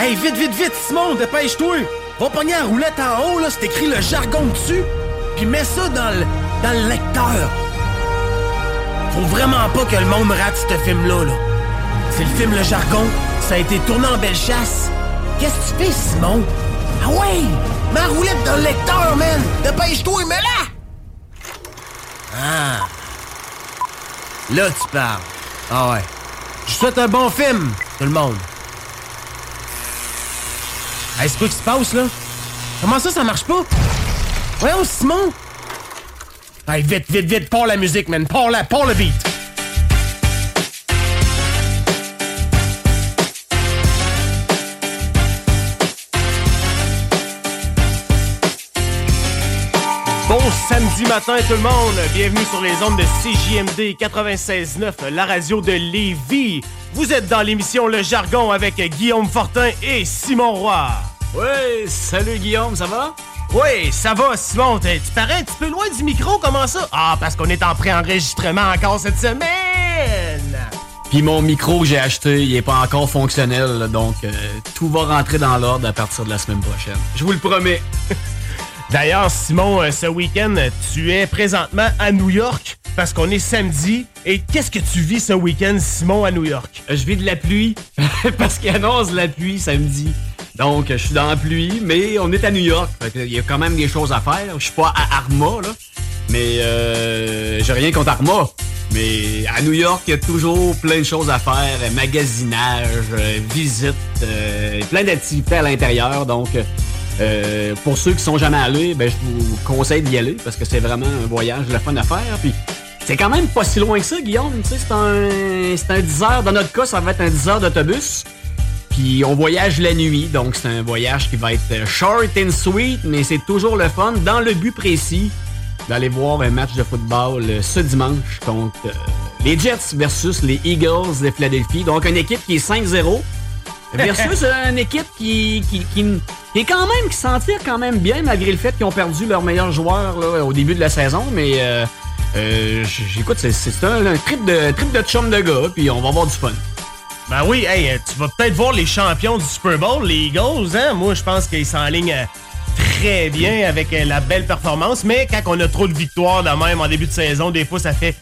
Hey, vite, vite, vite, Simon, dépêche-toi! Va pogner la roulette en haut, là, c'est écrit le jargon dessus, puis mets ça dans le, dans le lecteur. Faut vraiment pas que le monde rate ce film-là, là. C'est le film Le Jargon, ça a été tourné en belle chasse. Qu'est-ce que tu fais, Simon? Ah ouais! Ma roulette dans le lecteur, man! Dépêche-toi, mets-la! Ah! Là, tu parles. Ah ouais. Je souhaite un bon film, tout le monde. Hey, c'est quoi qui se passe, là? Comment ça, ça marche pas? Voyons, Simon! Hey, vite, vite, vite, pars la musique, man! Pars la, pars le beat! Bon samedi matin tout le monde, bienvenue sur les ondes de CJMD 96.9, la radio de Lévis. Vous êtes dans l'émission Le Jargon avec Guillaume Fortin et Simon Roy. Ouais, salut Guillaume, ça va? Oui, ça va Simon, tu parais un petit peu loin du micro, comment ça? Ah, parce qu'on est en pré-enregistrement encore cette semaine! Puis mon micro que j'ai acheté, il est pas encore fonctionnel, donc euh, tout va rentrer dans l'ordre à partir de la semaine prochaine. Je vous le promets. D'ailleurs, Simon, euh, ce week-end, tu es présentement à New York parce qu'on est samedi. Et qu'est-ce que tu vis ce week-end, Simon, à New York? Je vis de la pluie parce qu'il annonce la pluie samedi. Donc, je suis dans la pluie, mais on est à New York. Il y a quand même des choses à faire. Je suis pas à Arma, là. Mais euh, j'ai rien contre Arma. Mais à New York, il y a toujours plein de choses à faire. euh, Magasinage, euh, visite, euh, plein d'activités à l'intérieur. Donc, euh, pour ceux qui sont jamais allés, ben, je vous conseille d'y aller parce que c'est vraiment un voyage le fun à faire. Puis c'est quand même pas si loin que ça, Guillaume. C'est un, c'est un 10 heures. Dans notre cas, ça va être un 10 heures d'autobus. Puis on voyage la nuit, donc c'est un voyage qui va être short and sweet, mais c'est toujours le fun dans le but précis d'aller voir un match de football euh, ce dimanche contre euh, les Jets versus les Eagles de Philadelphie. Donc une équipe qui est 5-0 versus une équipe qui, qui, qui- est quand même, qui s'en tire quand même bien malgré le fait qu'ils ont perdu leur meilleur joueur là, au début de la saison. Mais euh, euh, j'écoute, c'est- un, trip de trip de chum de gars, puis on va avoir du fun. Ben oui, hey, euh, tu vas peut-être voir les champions du Super Bowl, les Eagles, hein? Moi, je pense qu'ils s'enlignent euh, très bien avec la belle performance, mais quand on a trop de victoires de même en début de saison, des fois, ça fait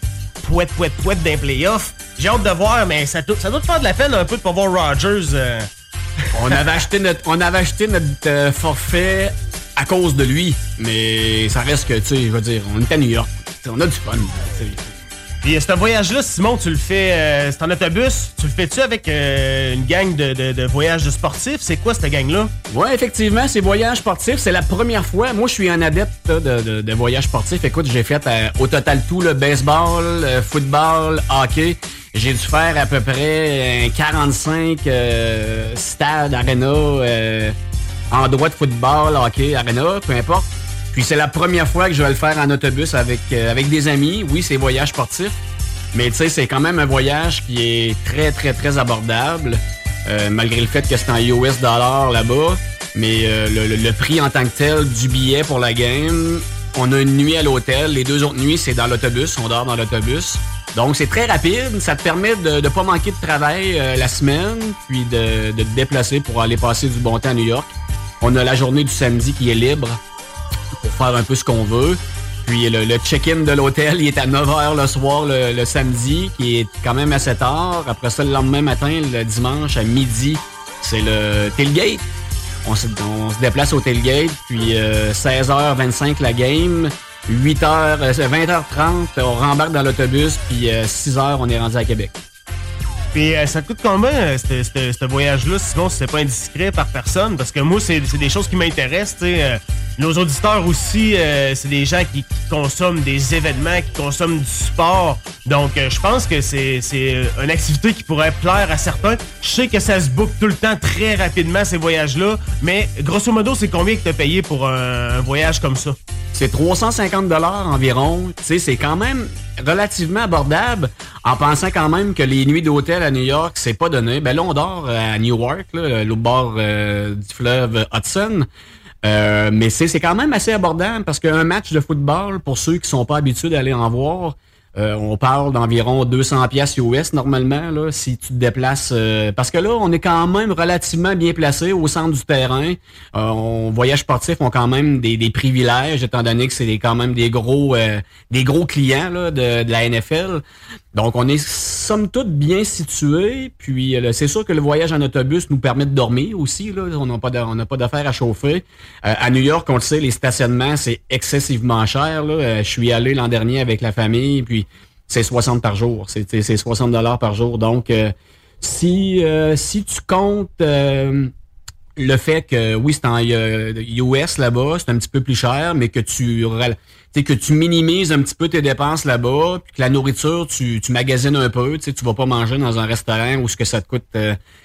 pouette, pouette, pouette d'un playoff. J'ai hâte de voir, mais ça, doit- ça doit te faire de la peine un peu de pas voir Rodgers. euh. On avait acheté notre, on avait acheté notre euh, forfait à cause de lui, mais ça reste que, tu sais, je veux dire, on est à New York, on a du fun. Puis euh, ce voyage-là, Simon, tu le fais, euh, c'est en autobus, tu le fais-tu avec euh, une gang de, de, de voyages de sportifs? C'est quoi cette gang-là? Ouais, effectivement, c'est voyage sportif. C'est la première fois. Moi, je suis un adepte de, de, de voyage sportif. Écoute, j'ai fait au total tout le baseball, football, hockey. J'ai dû faire à peu près euh, 45 euh, stades, arena, euh, endroits de football, hockey, arena, peu importe. Puis c'est la première fois que je vais le faire en autobus avec, euh, avec des amis. Oui, c'est voyage sportif. Mais tu sais, c'est quand même un voyage qui est très, très, très abordable, euh, malgré le fait que c'est en US dollar là-bas. Mais euh, le, prix en tant que tel du billet pour la game, on a une nuit à l'hôtel. Les deux autres nuits, c'est dans l'autobus. On dort dans l'autobus. Donc, c'est très rapide. Ça te permet de ne pas manquer de travail la semaine, puis de, de te déplacer pour aller passer du bon temps à New York. On a la journée du samedi qui est libre pour faire un peu ce qu'on veut. Puis le, check-in de l'hôtel, il est à 9h le soir le, samedi, qui est quand même assez tard. Après ça, le lendemain matin, le dimanche à midi, c'est le tailgate. On se, déplace au tailgate, puis 16h25 la game. 8h, 20h30, on rembarque dans l'autobus, puis 6h, on est rendu à Québec. Puis euh, ça coûte combien, euh, ce voyage-là, sinon c'est pas indiscret par personne? Parce que moi, c'est des choses qui m'intéressent. Euh, nos auditeurs aussi, c'est des gens qui, consomment des événements, qui consomment du sport. Donc, je pense que c'est une activité qui pourrait plaire à certains. Je sais que ça se book tout le temps très rapidement, ces voyages-là. Mais grosso modo, c'est combien que tu as payé pour un voyage comme ça? C'est 350 dollars environ. Tu sais, c'est quand même relativement abordable en pensant quand même que les nuits d'hôtel à New York, c'est pas donné. Ben là, on dort à Newark, là, le bord euh, du fleuve Hudson. Euh, mais c'est quand même assez abordable parce qu'un match de football, pour ceux qui sont pas habitués d'aller en voir, euh, on parle d'environ 200 pièces US normalement là, si tu te déplaces euh, parce que là on est quand même relativement bien placé au centre du terrain. Euh, on voyage sportif ont quand même des, privilèges étant donné que c'est quand même des gros des gros clients là, de, la NFL. Donc, on est somme toute bien situé. Puis, euh, c'est sûr que le voyage en autobus nous permet de dormir aussi. Là. On n'a pas d'affaires à chauffer. Euh, à New York, on le sait, les stationnements, c'est excessivement cher. Là. Euh, je suis allé l'an dernier avec la famille, puis c'est 60 par jour. C'est 60 dollars par jour. Donc, si, si tu comptes le fait que, oui, c'est en US là-bas, c'est un petit peu plus cher, mais que tu que tu minimises un petit peu tes dépenses là-bas, puis que la nourriture, tu, tu magasines un peu, tu vas pas manger dans un restaurant où ce que ça te coûte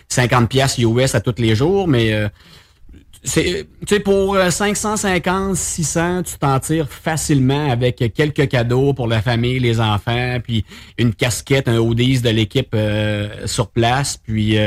50 pièces US à tous les jours, mais euh, c'est tu sais pour 550 euh, 600 tu t'en tires facilement avec quelques cadeaux pour la famille les enfants puis une casquette un hoodies de l'équipe euh, sur place puis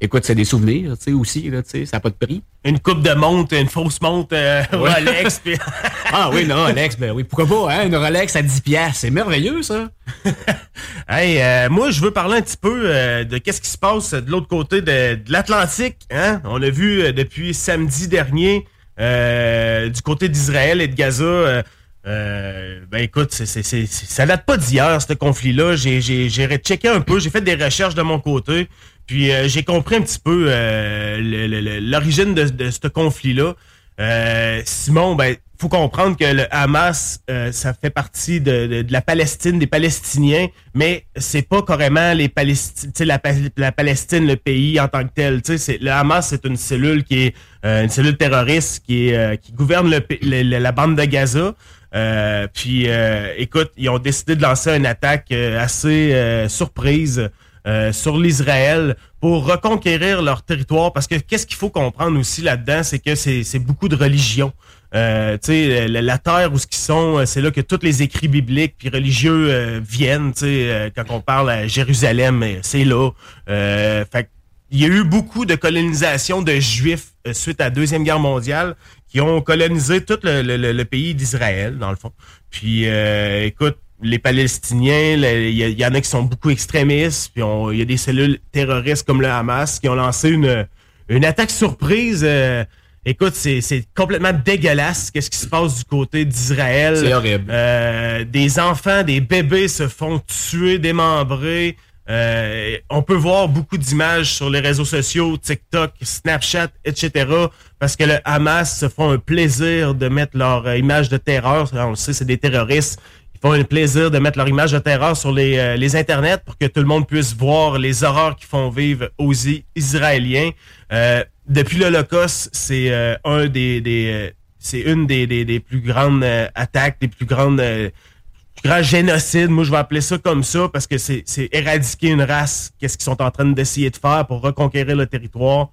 écoute, c'est des souvenirs, tu sais, aussi, là, tu sais, ça n'a pas de prix. Une coupe de montre, une fausse montre euh, Rolex. ah oui, une Rolex, ben oui, pourquoi pas, hein, une Rolex à 10 pièces, c'est merveilleux, ça. hey, euh, moi, je veux parler un petit peu euh, de qu'est-ce qui se passe de l'autre côté de, l'Atlantique, hein. On l'a vu depuis samedi dernier, du côté d'Israël et de Gaza, ben écoute, c'est, c'est, c'est, ça date pas d'hier, ce conflit-là. J'ai, j'ai, j'ai checké un peu, j'ai fait des recherches de mon côté. Puis euh, j'ai compris un petit peu euh, l'origine de, ce conflit-là. Euh, Simon, ben faut comprendre que le Hamas, ça fait partie de, la Palestine, des Palestiniens, mais c'est pas carrément les Palestiniens, la, la, Palestine, le pays en tant que tel. Le Hamas, c'est une cellule qui est une cellule terroriste qui est qui gouverne le, la bande de Gaza. puis écoute, ils ont décidé de lancer une attaque assez surprise euh, sur l'Israël pour reconquérir leur territoire. Parce que qu'est-ce qu'il faut comprendre aussi là-dedans, c'est que c'est beaucoup de religion. Euh, la, la, terre où ce qu'ils sont, euh, c'est là que tous les écrits bibliques puis religieux euh, viennent. Euh, quand on parle à Jérusalem, c'est là. fait il y a eu beaucoup de colonisation de Juifs suite à la Deuxième Guerre mondiale qui ont colonisé tout le, le pays d'Israël, dans le fond. Puis, écoute, les Palestiniens, il y, en a qui sont beaucoup extrémistes, puis il y a des cellules terroristes comme le Hamas qui ont lancé une, une attaque surprise. Euh, écoute, c'est complètement dégueulasse qu'est-ce qui se passe du côté d'Israël. C'est horrible. Euh, des enfants, des bébés se font tuer, démembrer. Euh, on peut voir beaucoup d'images sur les réseaux sociaux, TikTok, Snapchat, etc. Parce que le Hamas se font un plaisir de mettre leur image de terreur. On le sait, c'est des terroristes font un plaisir de mettre leur image de terreur sur les, euh, les internets pour que tout le monde puisse voir les horreurs qu'ils font vivre aux Israéliens. Euh, depuis l'Holocauste, c'est euh, un des, des c'est une des, des, des, plus grandes attaques, des plus grandes plus grands génocides. Moi, je vais appeler ça comme ça parce que c'est éradiquer une race. Qu'est-ce qu'ils sont en train d'essayer de faire pour reconquérir le territoire?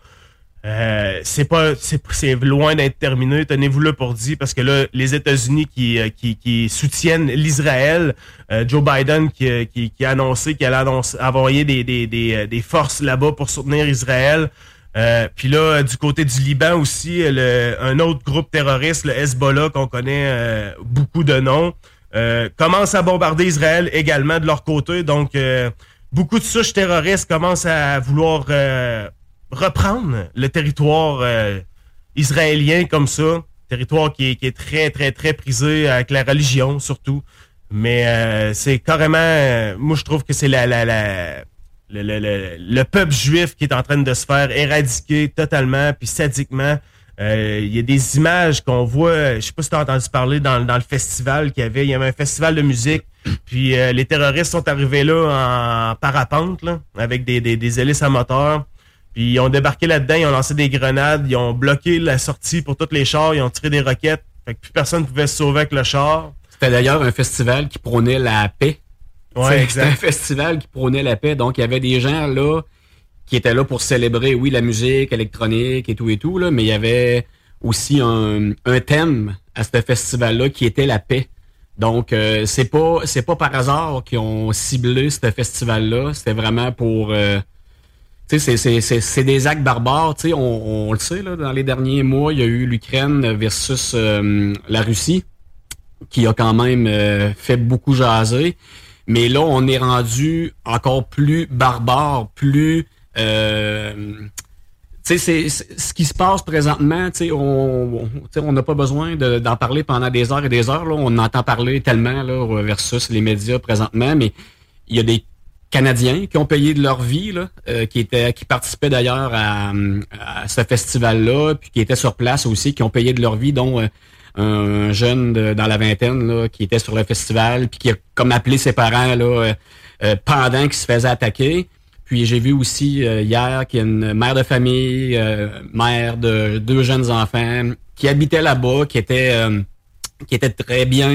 Euh, c'est pas c'est loin d'être terminé, tenez-vous là pour dire parce que là les États-Unis qui, euh, qui, qui soutiennent l'Israël, euh, Joe Biden qui, qui, qui, a annoncé qu'il allait annoncer, envoyer des, des, des, des forces là-bas pour soutenir Israël. puis là du côté du Liban aussi, le, un autre groupe terroriste, le Hezbollah qu'on connaît beaucoup de noms, commence à bombarder Israël également de leur côté. Donc beaucoup de souches terroristes commencent à vouloir reprendre le territoire euh, israélien comme ça. territoire qui est, très, très, très prisé avec la religion, surtout. Mais euh, c'est carrément... euh, moi, je trouve que c'est le, le, le, le peuple juif qui est en train de se faire éradiquer totalement, puis sadiquement. Il y a des images qu'on voit, je sais pas si tu as entendu parler dans, le festival qu'il y avait. Il y avait un festival de musique, puis les terroristes sont arrivés là en parapente, avec des, des, des hélices à moteur. Puis ils ont débarqué là-dedans, ils ont lancé des grenades, ils ont bloqué la sortie pour tous les chars, ils ont tiré des roquettes. Fait que plus personne pouvait se sauver avec le char. C'était d'ailleurs un festival qui prônait la paix. Ouais, C'était un festival qui prônait la paix. Donc, il y avait des gens là qui étaient là pour célébrer, oui, la musique électronique et tout et tout, là, mais il y avait aussi un, un thème à ce festival-là qui était la paix. Donc, euh, c'est pas c'est pas par hasard qu'ils ont ciblé ce festival-là. C'était vraiment pour euh, c'est- des actes barbares. Tu sais, on, on le sait, là, dans les derniers mois, il y a eu l'Ukraine versus euh, la Russie, qui a quand même euh, fait beaucoup jaser. Mais là, on est rendu encore plus barbare, plus... Euh, tu sais, c'est- ce qui se passe présentement, tu sais, on sais, on n'a pas besoin de- d'en parler pendant des heures et des heures. Là. On entend parler tellement là, versus les médias présentement, mais il y a des Canadiens qui ont payé de leur vie, là, euh, qui étaient, qui participaient d'ailleurs à, à ce festival-là, puis qui étaient sur place aussi, qui ont payé de leur vie, dont euh, un jeune de- dans la vingtaine là, qui était sur le festival, puis qui a comme appelé ses parents là, euh, euh, pendant qu'il se faisait attaquer. Puis j'ai vu aussi euh, hier qu'il y a une mère de famille, euh, mère de deux jeunes enfants, qui habitait là-bas, qui était qui était très bien,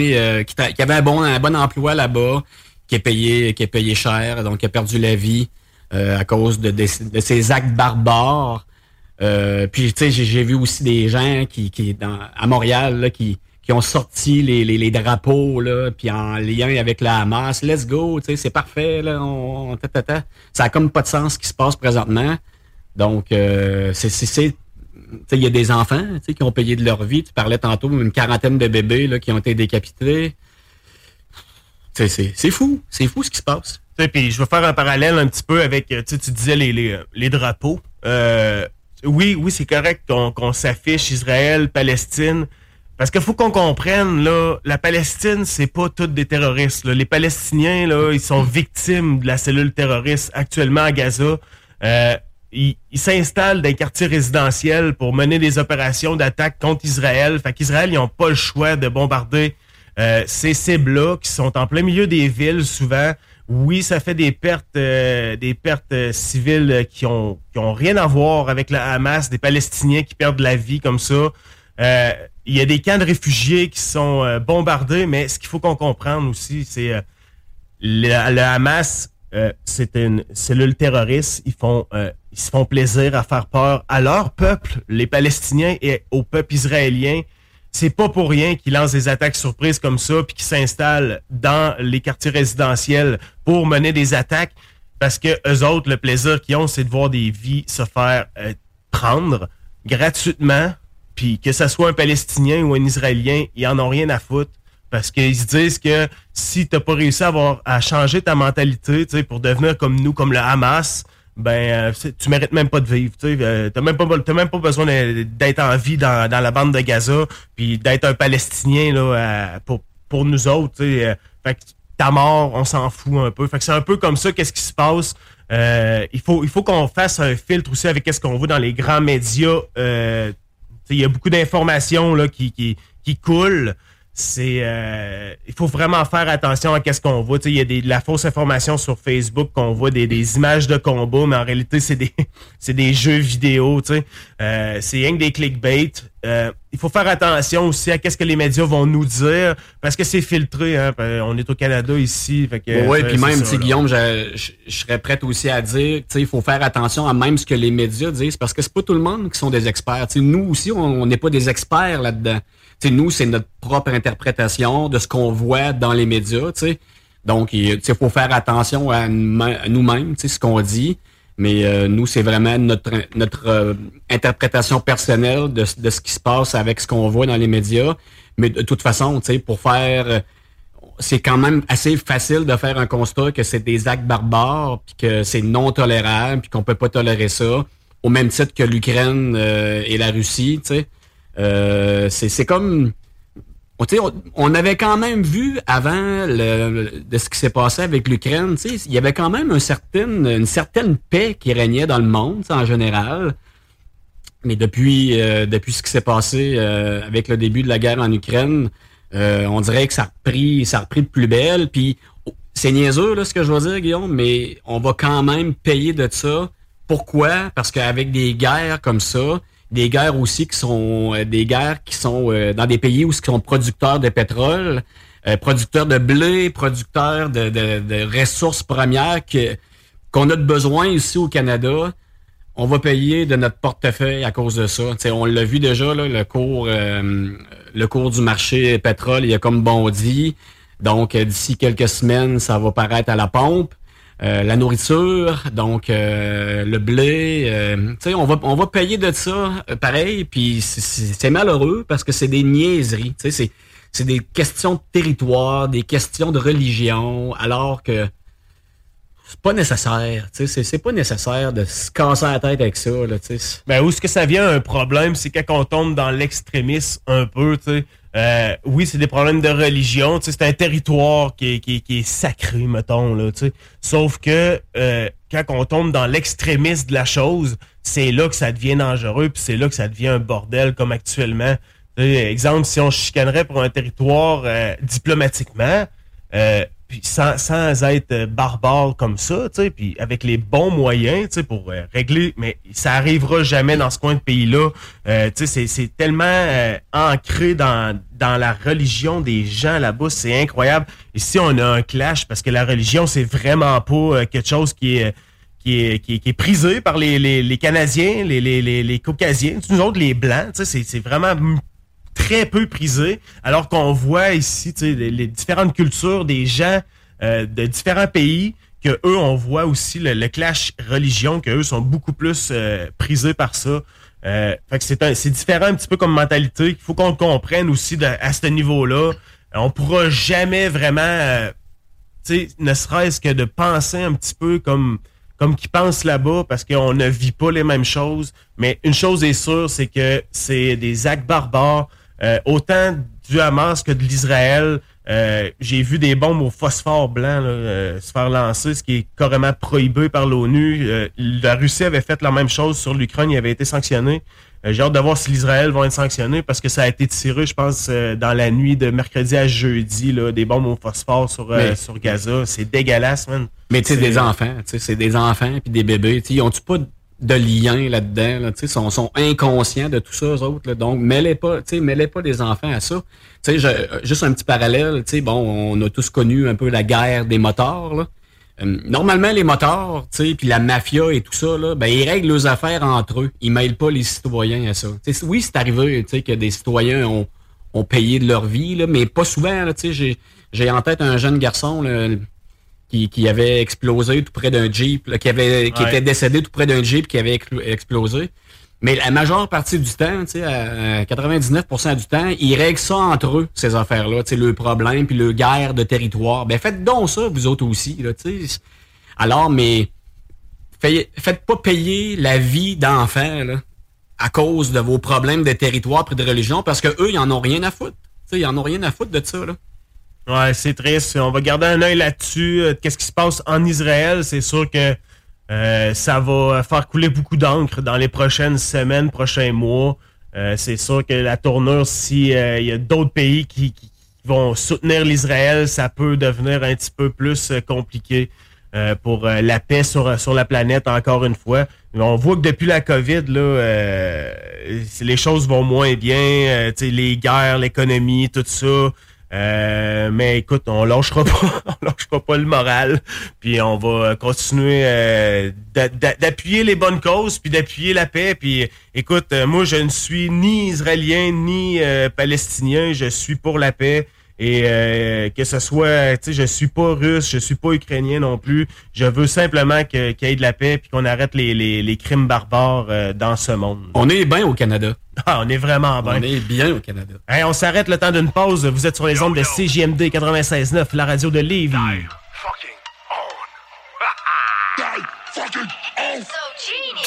qui, qui avait un bon, un bon emploi là-bas, qui est payé, qui est payé cher, donc qui a perdu la vie euh, à cause de, de, ces actes barbares. Euh, puis tu sais, j'ai vu aussi des gens qui, qui dans, à Montréal là, qui, qui ont sorti les, les, drapeaux là, puis en lien avec la Hamas. Let's go, tu sais, c'est parfait là. On. Ça a comme pas de sens ce qui se passe présentement. Donc euh, c'est il y a des enfants qui ont payé de leur vie. Tu parlais tantôt une quarantaine de bébés là, qui ont été décapités. C'est fou, c'est fou ce qui se passe. Puis je vais faire un parallèle un petit peu avec, euh, tu sais, tu disais les, les, euh, les drapeaux. Euh, oui, oui, c'est correct qu'on s'affiche Israël, Palestine. Parce qu'il faut qu'on comprenne, là, la Palestine, c'est pas toutes des terroristes. là. Les Palestiniens, là, ils sont victimes de la cellule terroriste actuellement à Gaza. Euh, ils ils s'installent dans les quartiers résidentiels pour mener des opérations d'attaque contre Israël. Fait qu'Israël, ils n'ont pas le choix de bombarder euh, ces cibles-là qui sont en plein milieu des villes souvent. Oui, ça fait des pertes, euh, des pertes euh, civiles euh, qui ont qui ont rien à voir avec la Hamas, des Palestiniens qui perdent la vie comme ça. Il y a des camps de réfugiés qui sont bombardés, mais ce qu'il faut qu'on comprenne aussi, c'est le, le Hamas, c'est une cellule terroriste. Ils font, ils se font plaisir à faire peur à leur peuple, les Palestiniens, et au peuple israélien. C'est pas pour rien qu'ils lancent des attaques surprises comme ça, puis qu'ils s'installent dans les quartiers résidentiels pour mener des attaques, parce que eux autres, le plaisir qu'ils ont, c'est de voir des vies se faire euh, prendre gratuitement, puis que ce soit un Palestinien ou un Israélien, ils en ont rien à foutre. Parce qu'ils se disent que si t'as pas réussi à, avoir, à changer ta mentalité, tu sais, pour devenir comme nous, comme le Hamas, ben euh, tu mérites même pas de vivre. Tu sais, euh, t'as même pas même pas besoin d'être en vie dans, la bande de Gaza, puis d'être un Palestinien là euh, pour pour nous autres. Tu sais, fait que ta mort, on s'en fout un peu. Fait que c'est un peu comme ça. Qu'est-ce qui se passe Il faut il faut qu'on fasse un filtre aussi avec qu'est-ce qu'on voit dans les grands médias. Il y a beaucoup d'informations là qui qui qui coulent c'est euh, il faut vraiment faire attention à qu'est-ce qu'on voit. Il y a des, de la fausse information sur Facebook qu'on voit des, des images de combat, mais en réalité c'est des c'est des jeux vidéo. Euh, c'est rien que des clickbait. Euh, il faut faire attention aussi à qu'est-ce que les médias vont nous dire parce que c'est filtré. Hein, on est au Canada ici. Fait que, oui, euh, puis même, ça. Guillaume, je, je- je serais prête aussi à dire, il faut faire attention à même ce que les médias disent, parce que c'est pas tout le monde qui sont des experts. Tu sais, nous aussi, on n'est pas des experts là-dedans. Sais, nous, c'est notre propre interprétation de ce qu'on voit dans les médias, tu sais. Donc, il faut faire attention à nous-mêmes, tu sais, ce qu'on dit. Mais euh, nous, c'est vraiment notre notre euh, interprétation personnelle de, de ce qui se passe avec ce qu'on voit dans les médias. Mais de toute façon, tu sais, pour faire euh, c'est quand même assez facile de faire un constat que c'est des actes barbares, puis que c'est non tolérable, puis qu'on peut pas tolérer ça, au même titre que l'Ukraine euh, et la Russie, tu sais. Euh, c'est comme... On, avait quand même vu avant le, de ce qui s'est passé avec l'Ukraine, il y avait quand même un certain, une certaine paix qui régnait dans le monde en général. Mais depuis, euh, depuis ce qui s'est passé euh, avec le début de la guerre en Ukraine, on dirait que ça a repris, ça de plus belle. Puis c'est niaiseux là, ce que je veux dire, Guillaume, mais on va quand même payer de ça. Pourquoi? Parce qu'avec des guerres comme ça, des guerres aussi qui sont euh, des guerres qui sont euh, dans des pays où ils sont producteurs de pétrole, euh, producteurs de blé, producteurs de, ressources premières que qu'on a de besoin ici au Canada. On va payer de notre portefeuille à cause de ça. on l'a vu déjà, là, le cours le cours du marché pétrole, il a comme bondi. Donc, d'ici quelques semaines, ça va paraître à la pompe. Euh, la nourriture, donc euh, le blé, euh, on va on va payer de ça pareil, puis c'est malheureux parce que c'est des niaiseries, c'est c'est des questions de territoire, des questions de religion, alors que c'est pas nécessaire, tu sais, c'est pas nécessaire de se casser la tête avec ça, là, tu sais. Ben, où est-ce que ça vient un problème, c'est quand on tombe dans l'extrémisme un peu, tu sais. Euh, oui, c'est des problèmes de religion. C'est un territoire qui est, qui, qui est sacré, mettons. Là, Sauf que euh, quand on tombe dans l'extrémisme de la chose, c'est là que ça devient dangereux, puis c'est là que ça devient un bordel comme actuellement. exemple, si on chicanerait pour un territoire euh, diplomatiquement, puis sans, être barbare comme ça, tu sais, puis avec les bons moyens, tu sais, pour euh, régler, mais ça arrivera jamais dans ce coin de pays-là. Euh, tu sais, c'est tellement euh, ancré dans, dans la religion des gens là-bas, c'est incroyable. Ici, on a un clash parce que la religion, c'est vraiment pas quelque chose qui est qui est, qui est, prisé par les, les, les Canadiens, les, les, les, les Caucasiens, nous autres, les Blancs, c'est vraiment très peu prisé, alors qu'on voit ici les, différentes cultures des gens euh, de différents pays, que eux, on voit aussi le, clash religion, que eux sont beaucoup plus euh, prisés par ça. Euh, c'est, différent un petit peu comme mentalité. Il faut qu'on comprenne aussi à ce niveau-là. On pourra jamais vraiment, ne serait-ce que de penser un petit peu comme comme qui pensent là-bas parce qu'on ne vit pas les mêmes choses. Mais une chose est sûre, c'est que c'est des actes barbares. Euh, autant du Hamas que de l'Israël. Euh, j'ai vu des bombes au phosphore blanc euh, se faire lancer, ce qui est carrément prohibé par l'ONU. la Russie avait fait la même chose sur l'Ukraine, il avait été sanctionné. J'ai hâte de voir si l'Israël va être sanctionné parce que ça a été tiré, je pense, dans la nuit de mercredi à jeudi, là, des bombes au phosphore sur, sur Gaza. C'est dégueulasse, man. Mais tu sais, des enfants, c'est des enfants puis des bébés. Ils ont-tu pas de lien là-dedans. Là, ils sont, sont inconscients de tout ça, eux autres. Là, donc, mêlez pas, mêlez pas des enfants à ça. Je, juste un petit parallèle. Bon, on a tous connu un peu la guerre des motards. Là. Euh, normalement, les motards, puis la mafia et tout ça, là, ben, ils règlent leurs affaires entre eux. Ils mêlent pas les citoyens à ça. T'sais, oui, c'est arrivé que des citoyens ont, ont payé de leur vie, là, mais pas souvent. J'ai en tête un jeune garçon, là, qui, avait explosé tout près d'un Jeep, qui avait qui était décédé tout près d'un Jeep qui avait explosé. Mais la majeure partie du temps, tu sais, à 99% du temps, ils règlent ça entre eux, ces affaires-là, tu sais, le problème, puis le guerre de territoire. Ben faites donc ça, vous autres aussi, là, tu sais. Alors, mais faites pas payer la vie d'enfants, là, à cause de vos problèmes de territoire et de religion, parce que eux, ils en ont rien à foutre. Tu sais, ils en ont rien à foutre de ça, là. Ouais, c'est triste. On va garder un œil là-dessus. Euh, qu'est-ce qui se passe en Israël? C'est sûr que euh, ça va faire couler beaucoup d'encre dans les prochaines semaines, prochains mois. Euh, c'est sûr que la tournure, si il y a d'autres pays qui, vont soutenir l'Israël, ça peut devenir un petit peu plus compliqué pour la paix sur, sur la planète, encore une fois. On voit que depuis la COVID, là, les choses vont moins bien. les guerres, l'économie, tout ça. Euh, mais écoute, on lâchera pas, on lâchera pas le moral, puis on va continuer euh, d'appuyer les bonnes causes, puis d'appuyer la paix. Puis écoute, euh, moi je ne suis ni israélien ni palestinien, je suis pour la paix. Et que ce soit, tu sais, je suis pas russe, je suis pas ukrainien non plus. Je veux simplement qu'il y ait de la paix puis qu'on arrête les, les, les, crimes barbares dans ce monde. On est bien au Canada. Ah, on est vraiment bien. On est bien au Canada. Hey, on s'arrête le temps d'une pause. Vous êtes sur les ondes de CJMD 96.9, la radio de Lévis.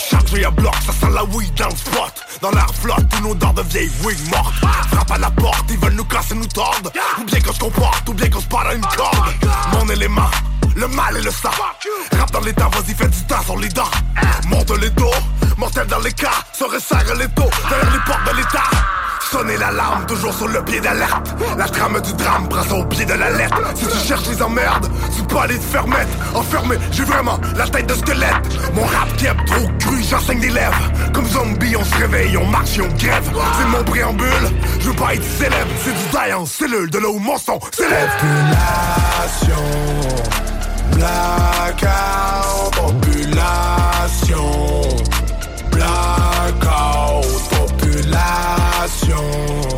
chargé à bloc, ça sent la weed dans le spot. Dans l'air flotte, une odeur de vieille weed morte Frappe à la porte, ils veulent nous casser, nous tordre. Ou bien qu'on se comporte, ou bien qu'on se parle à une corde. Mon élément le mal et le sang. Rap dans l'état, vas-y fais du temps sur les dents. Monte les dos, mortel dans les cas Se resserre les taux, derrière les portes de l'état Sonner l'alarme, toujours sur le pied d'alerte. La trame du drame ça au pied de la Si tu cherches les emmerdes, tu peux aller te faire Enfermé, j'ai vraiment la tête de squelette. Mon rap keb trop cru, j'enseigne des lèvres. Comme zombie, on se réveille, on marche et on grève. C'est mon préambule, je veux pas être célèbre. C'est du die en cellule, de là où mon Population Blackout, population Blackout, population.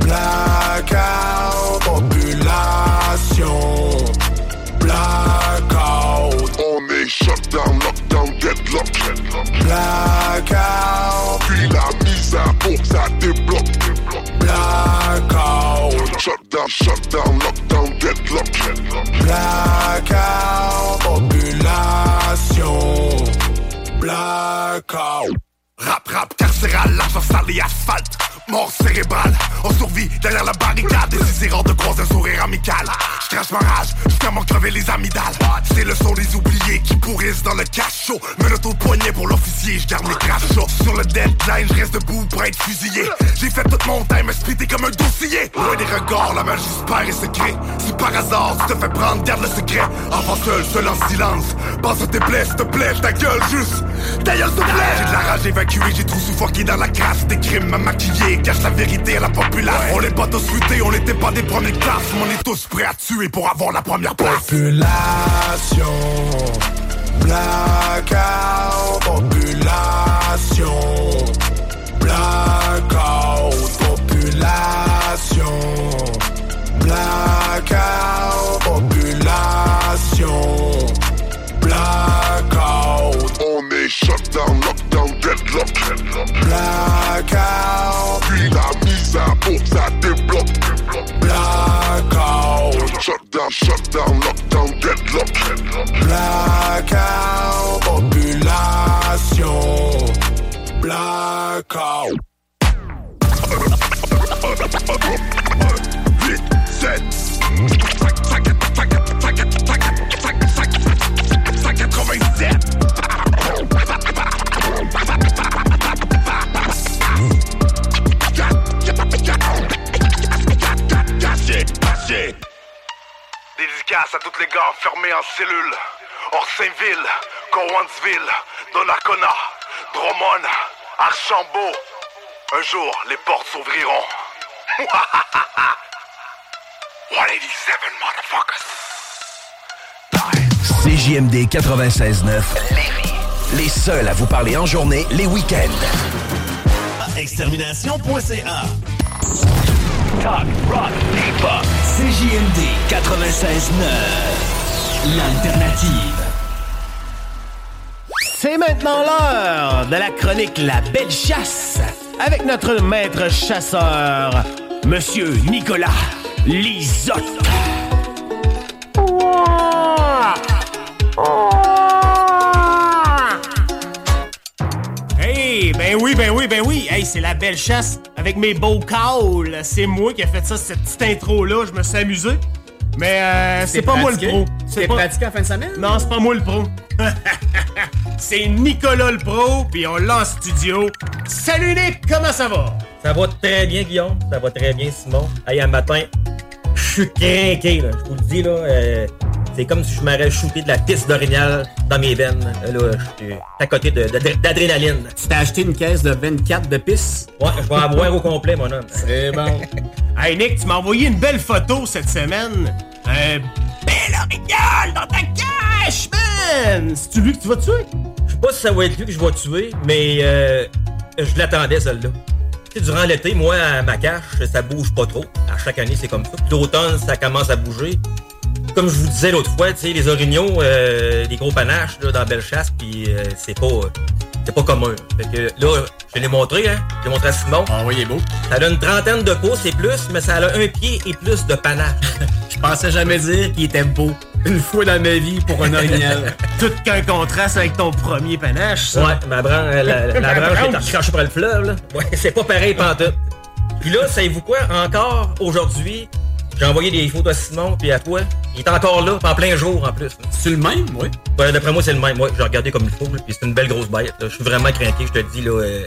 Blackout, population. Blackout On est shutdown, lockdown, deadlock Blackout Puis la mise à pour que ça débloque. Blackout Shutdown, shutdown, lockdown, deadlock Blackout Population. Blackout Rap, rap, carcéral, l'argent sale et asphalte. Mort cérébrale, on survit derrière la barricade. Des erreurs de croise un sourire amical. Je crache ma rage, jusqu'à m'en crever les amygdales. C'est le son des oubliés qui pourrissent dans le cachot. Menotte au poignet pour l'officier, je garde mes crachats Sur le deadline, je reste debout pour être fusillé. J'ai fait tout mon time, splitté comme un dossier. Loin des regards, la magie se et se crée. Si par hasard tu te fais prendre, garde le secret. Enfant seul, seul en silence. Pense tes plaies, s'il te plaît, ta gueule juste. Ta gueule s'il te plaît. J'ai de la rage évacuée, j'ai trop suffoqué dans la crasse. Des crimes à maquiller, cache la vérité à la On n'est pas tous futés, on n'était pas des premières classes Mais on est tous prêts à tuer pour avoir la première place. Population Blackout Population Blackout Population Blackout Population Blackout On est shutdown, lockdown, deadlock Blackout Puis la à pour ça débloque. Blackout. Shutdown, shutdown, lockdown, Blackout. Population. Blackout. 8, 7 Dédicace à tous les gars enfermés en cellule Hors Saint-Ville, Cowansville, Donnacona, Drummond, Archambault Un jour, les portes s'ouvriront 187 motherfuckers? CJMD 96.9. Les seuls à vous parler en journée, les week-ends. Extermination.ca Talk, rock, hip-hop. CJMD 96.9. L'alternative. C'est maintenant l'heure de la chronique La Belle Chasse avec notre maître chasseur, Monsieur Nicolas Lisotte. Hey, ben oui, ben oui, ben oui. Hey, c'est la belle chasse avec mes beaux calls. C'est moi qui ai fait ça, cette petite intro-là. Je me suis amusé. Mais euh, c'est pas moi le pro. C'est pas... pratiqué en fin de semaine? Non, c'est pas moi le pro. c'est Nicolas le pro, puis on l'a en studio. Salut Nick, comment ça va? Ça va très bien, Guillaume. Ça va très bien, Simon. Hey, un matin, je suis craqué, là. Je vous le dis, là. euh, c'est comme si je m'aurais shooté de la piste d'orignal dans mes veines. Euh, Là, je suis à côté de- de- d'adrénaline. Tu t'as acheté une caisse de 24 de pisse? Ouais, je vais avoir au complet, mon homme. C'est bon. Hey Nick, tu m'as envoyé une belle photo cette semaine. Un bel orignal dans ta cache, man! C'est-tu lui que tu vas tuer? Je sais pas si ça va être lui que je vais tuer, mais euh, je l'attendais, celle-là. Tu sais, durant l'été, moi, à ma cache, ça bouge pas trop. À chaque année, c'est comme ça. L'automne, ça commence à bouger. Comme je vous disais l'autre fois, tu sais, les orignaux, euh, les gros panaches là, dans la belle chasse, puis euh, c'est pas, euh, c'est pas commun. Fait que là, je l'ai montré, hein. Je l'ai montré à Simon. Ah oui, il est beau. Ça a une trentaine de pouces et plus, mais ça a un pied et plus de panache. pensais jamais dire qu'il était beau. Une fois dans ma vie pour un orignal. Tout qu'un contraste avec ton premier panache, ça. Ouais, ma branche, la, la, la branche est accrochée par le fleuve, là. Ouais, c'est pas pareil pantoute. Puis là, savez-vous quoi? Encore aujourd'hui, j'ai envoyé des photos à Simon puis à toi. Il est encore là, en plein jour en plus. C'est le même, oui? Ouais, d'après moi, c'est le même. Ouais, j'ai regardé comme il faut, puis c'est une belle grosse bête. Je suis vraiment craqué, je te dis, là. euh,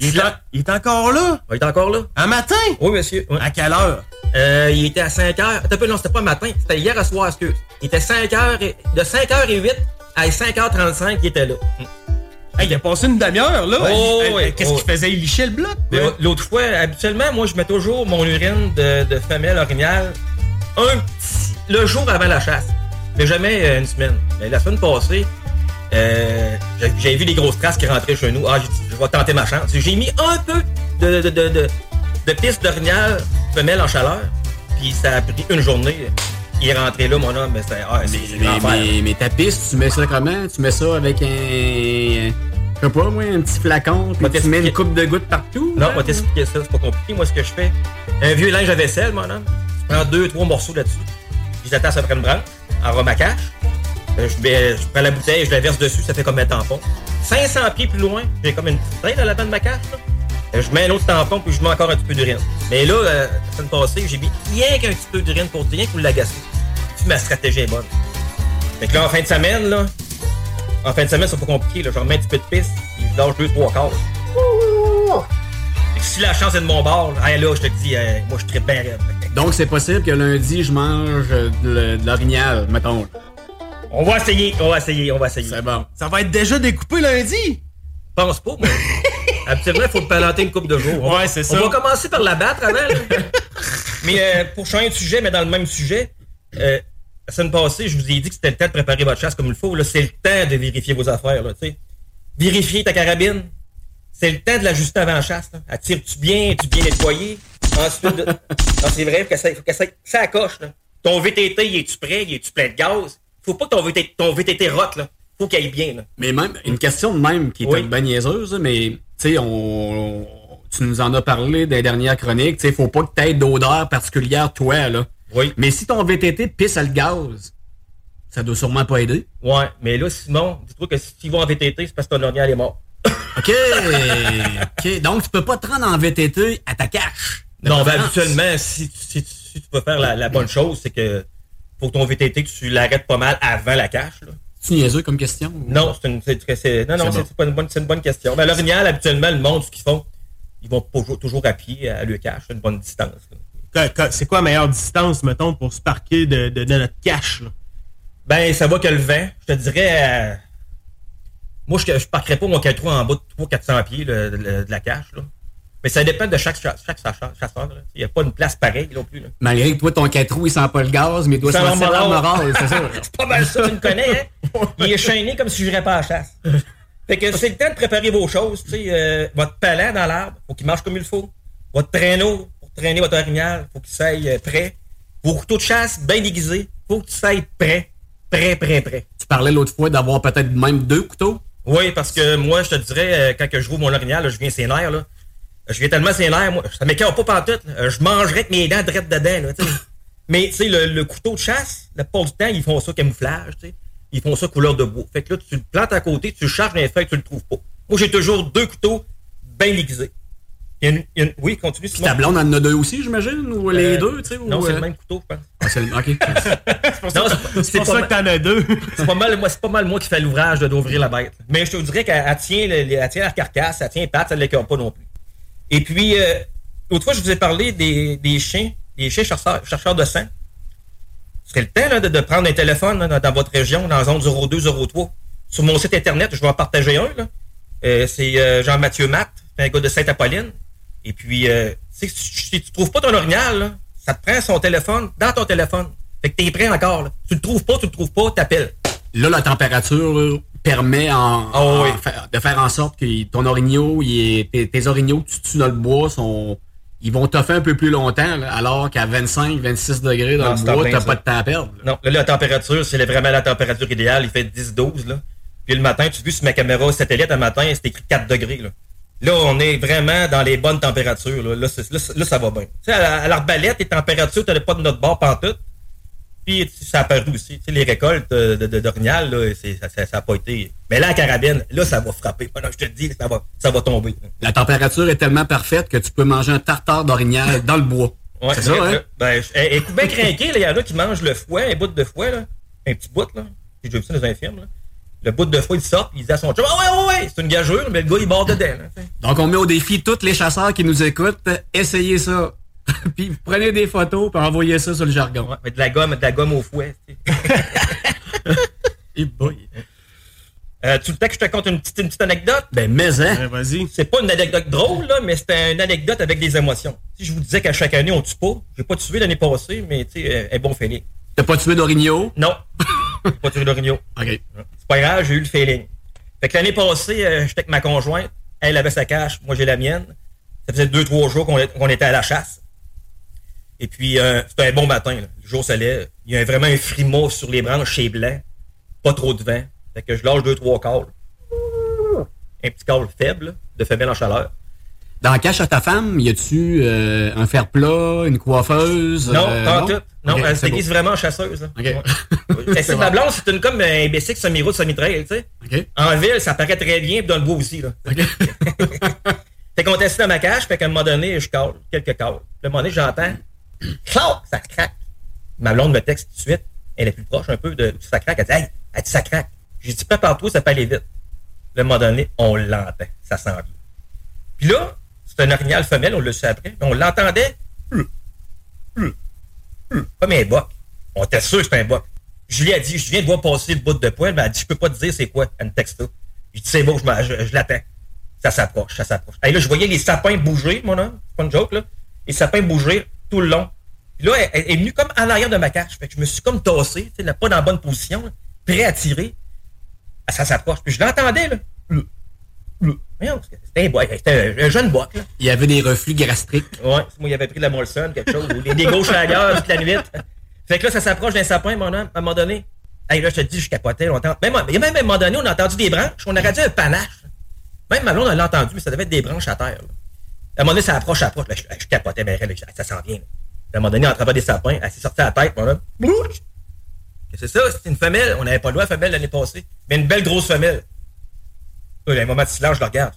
Il est, en- il est encore là? Il est encore là? Un matin? Oui, monsieur. Ouais. À quelle heure? Euh, il était à 5 heures. Attends un peu, non, c'était pas matin. C'était hier à soir, excuse. Il était 5 heures et... de 5h08 à 5h35, il était là. Hey, il a passé une demi-heure, là. Oh, ouais, Qu'est-ce oh. qu'il faisait? Il lichait le bloc? L'autre fois, habituellement, moi, je mets toujours mon urine de, de femelle orignale un petit, le jour avant la chasse. Mais jamais euh, une semaine. Mais la semaine passée, euh, j'ai vu des grosses traces qui rentraient chez nous. Ah, j'ai dit, je vais tenter ma chance. J'ai mis un peu de, de, de, de, de piste d'orignal femelle en chaleur. Puis ça a pris une journée. Il est rentré là, mon homme. Mais c'est ah, Mais, l'enfer. mais, mais ta piste, tu mets ça comment? Tu mets ça avec un. Je sais pas, moi, un petit flacon, puis tu mets une coupe de gouttes partout? Non, on va t'expliquer ça, c'est pas compliqué. Moi, ce que je fais, un vieux linge à vaisselle, mon homme, tu prends deux, trois morceaux là-dessus, je les attache après une branche, en cache, Euh, je, mets- je prends la bouteille, je la verse dessus, ça fait comme un tampon. 500 pieds plus loin, j'ai comme une petite traîne à la bande de ma cache, là. Euh, Je mets un autre tampon, puis je mets encore un petit peu d'urine. Mais là, euh, la semaine passée, j'ai mis rien qu'un petit peu d'urine pour rien que vous l'agacer. Puis ma stratégie est bonne. Fait que là, en fin de semaine, là, en fin de semaine, c'est pas compliqué, là. Je remets un petit peu de pisse, puis je lâche deux, trois quarts. Fait que si la chance est de mon bord, là, hey, là, je te dis, euh, moi, je tripe bien raide. Donc, c'est possible que lundi, je mange euh, de, de l'orignal, mettons. On va essayer, on va essayer, on va essayer. C'est bon. Ça va être déjà découpé lundi? pense pas, moi. Habituellement, il faut te palanter une coupe de jours. Ouais, c'est ça. On va commencer par la battre avant. là. mais euh, pour changer de sujet, mais dans le même sujet, euh, la semaine passée, je vous ai dit que c'était le temps de préparer votre chasse comme il faut. Là, c'est le temps de vérifier vos affaires. Là. Vérifier ta carabine. C'est le temps de l'ajuster avant la chasse. Là. Attire-tu bien? Es-tu bien nettoyé? Ensuite, de- non, c'est vrai, faut que ça, faut que ça, accroche. Là. Ton VTT, il est-tu prêt? Il est-tu plein de gaz? Faut pas que ton VTT, ton VTT rote. Là. Faut qu'il aille bien. Là. Mais même, une question de même qui est Oui. une bonne niaiseuse, mais tu sais, on, on- tu nous en as parlé des dernières chroniques, tu sais, faut pas que tu aies d'odeur particulière, toi, là. Oui. Mais si ton VTT pisse à le gaz, ça doit sûrement pas aider. Ouais, mais là, Simon, dis-toi que si tu vas en VTT, c'est parce que ton orignal est mort. OK. OK. Donc, tu peux pas te rendre en VTT à ta cache. Non, ben habituellement, si, si, si tu peux faire la, la bonne chose, c'est que faut que ton VTT, tu l'arrêtes pas mal avant la cache. Là. C'est niaiseux comme question. Non, c'est une, c'est, c'est- non, non, C'est c'est, pas une bonne, c'est une bonne question. Ben, l'orignal, habituellement, le monde, ce qu'ils font, ils vont toujours, toujours à pied à le cache, une bonne distance. là. Que- que- C'est quoi la meilleure distance, mettons, pour se parquer de, de- de notre cache? là? Ben, ça va que le vent. Je te dirais. euh, moi, je, je parquerais pas mon 4 en bas de 300-400 pieds là, de, de la cache. Là. Mais ça dépend de chaque, chaque, chaque chasseur. Il n'y a pas une place pareille non plus. Là. Malgré que toi, ton 4 roues, il sent pas le gaz, mais il doit Ça sentir la morale. morale, c'est ça. C'est pas mal ça, tu me connais, hein? Il est chaîné comme si je n'irais pas à la chasse. Fait que c'est le temps de préparer vos choses. Tu sais, euh, votre palan dans l'arbre, faut qu'il marche comme il faut. Votre traîneau, pour traîner votre orignal, faut qu'il s'aille euh, prêt. Vos couteaux de chasse, bien déguisés, faut que tu s'ailles prêt. Prêt, prêt, prêt. Tu parlais l'autre fois d'avoir peut-être même deux couteaux? Oui, parce que moi, je te dirais, euh, quand que je rouvre mon orignal, là, je viens ses nerfs, là. Je viens tellement ses nerfs, moi, ça m'écœure pas pantoute. Euh, Je mangerais avec mes dents drettes dedans, là. Mais, tu sais, le, le couteau de chasse, la plupart du temps, ils font ça camouflage, tu sais. Ils font ça couleur de bois. Fait que là, tu le plantes à côté, tu le charges dans les feuilles, tu le trouves pas. Moi, j'ai toujours deux couteaux bien aiguisés. Il y a une- il y a une- oui, continue, Puis Simon. ta blonde en a deux aussi, j'imagine, ou les Euh, deux, tu sais. Non, c'est euh, le même couteau, je pense. Ah, c'est le- OK. Non, c'est- C'est pour pas ça mal- que t'en as deux. c'est pas mal, moi, c'est pas mal moi qui fais l'ouvrage de- d'ouvrir la bête. Mais je te dirais qu'elle elle tient, le- le- elle tient la carcasse, elle tient les pattes, ça ne l'écœure pas non plus. Et puis, euh, l'autre fois, je vous ai parlé des, des chiens, des chiens chercheurs, chercheurs de sang. Ce serait le temps là, de, de prendre un téléphone là, dans, votre région, dans la zone 02, 03. Sur mon site internet, je vais en partager un. Euh, c'est euh, Jean-Mathieu Matt, c'est un gars de Sainte-Apolline. Et puis, euh, si, tu trouves pas ton orignal, là, ça te prend son téléphone dans ton téléphone. Fait que t'es prêt encore. Là. Tu le trouves pas, tu le trouves pas, t'appelles. Là, la température permet en, Ah oui. de faire en sorte que ton orignal, il est- tes, tes orignaux que tu tues dans le bois sont. Ils vont toffer un peu plus longtemps, là, alors qu'à 25, 26 degrés dans Non, le bois, t'as pas de temps à perdre. là. Non, là, la température, c'est vraiment la température idéale. Il fait 10-12, là. Puis le matin, tu as vu sur ma caméra satellite, un matin, c'est écrit 4 degrés, là. Là, on est vraiment dans les bonnes températures, là. Là, ça va bien. Tu sais, à, la- à l'arbalète, les températures, t'as pas de notre bord pantoute. Puis ça a paru aussi. Tu sais, les récoltes euh, de, de, d'orignal, là, c'est- ça, ça, ça a pas été. Mais là, à carabine, là, ça va frapper. Que je te le dis, ça va, ça va tomber. La température est tellement parfaite que tu peux manger un tartare d'orignal dans le bois. Ouais, c'est ça, vrai, hein? Ben, je- eh, écoute, bien craqué, il y en a qui mangent le fouet, un bout de fouet, là. Un petit bout, là. J'ai vu ça dans un film, là. Le bout de fouet, il sort, il dit à son chum, ah ouais, ouais, ouais, c'est une gageure, mais le gars, il bord dedans, là. Donc, on met au défi tous les chasseurs qui nous écoutent, essayez ça. puis prenez des photos, puis envoyez ça sur le jargon. Ouais, mais de la gomme, de la gomme au fouet. Et boy. Euh, tu le temps que je te conte une petite, une petite anecdote? Ben, mais, hein? Ouais, Vas-y. C'est pas une anecdote drôle, là, mais c'est une anecdote avec des émotions. Si je vous disais qu'à chaque année, on tue pas, j'ai pas tué l'année passée, mais tu sais, euh, un bon feeling. T'as pas tué d'orignaux? Non, j'ai pas tué l'orignal. OK. C'est pas grave, j'ai eu le feeling. Fait que l'année passée, euh, j'étais avec ma conjointe. Elle avait sa cache, moi j'ai la mienne. Ça faisait deux, trois jours qu'on était à la chasse. Et puis, euh, c'était un bon matin. là. Le jour se lève. Il y a vraiment un frima sur les branches chez blanc. Pas trop de vent. Fait que je lâche deux, trois calls. Un petit call faible, de femelle en chaleur. Dans la cache à ta femme, y a-tu euh, un fer plat, une coiffeuse? Non, euh, pas en tout. Non, elle se c'est déguise beau. vraiment en chasseuse. là. OK. Ouais. Elle, c'est ma blonde, c'est une comme un bicycle semi-route, semi-trail, tu sais. En ville, ça paraît très bien, puis dans le bois aussi, là. fait qu'on assis dans ma cage, fait qu'à un moment donné, je cale, quelques calls. À un moment donné, j'entends, clac, ça craque. Ma blonde me texte tout de suite, elle est plus proche un peu de ça craque, elle dit, hey, elle dit, ça craque. J'ai dit, prépare-toi, ça peut aller vite. Un moment donné, on l'entend, ça s'en vient. Puis là, c'est un orignal femelle, on le sait après, mais on l'entendait, comme un boc. On était sûr que c'était un boc. Julie a dit, je viens de voir passer le bout de poil, mais elle dit, je peux pas te dire c'est quoi. Elle me texte. J'ai dit, c'est beau, je, je- je l'attends. Ça s'approche, ça s'approche. Et là, je voyais les sapins bouger, mon homme. C'est pas une joke, là. Les sapins bouger tout le long. Puis là, elle, elle est venue comme en arrière de ma cage. Fait que je me suis comme tassé, tu sais, pas dans la bonne position, là, prêt à tirer. Ça s'approche. Puis je l'entendais, là. C'était un, un, un jeune bois, là. Il y avait des reflux gastriques. Ouais, moi, il avait pris de la Molson, quelque chose, ou des, des gauches à la toute la nuit. Fait que là, ça s'approche d'un sapin, mon homme, à un moment donné. Hey, là, je te dis, je capotais, on entend. Même, même à un moment donné, on a entendu des branches, on aurait dit un panache. Même ma blonde, elle l'a entendu, mais ça devait être des branches à terre. là. À un moment donné, ça approche, ça approche. Là, je, je capotais, ben, ça s'en vient. là. À un moment donné, en travers des sapins, elle s'est sortie à la tête! Qu'est-ce que c'est ça? C'est une femelle. On n'avait pas le droit à femelle l'année passée. Mais une belle grosse femelle. Là, un moment de silence, je le regarde.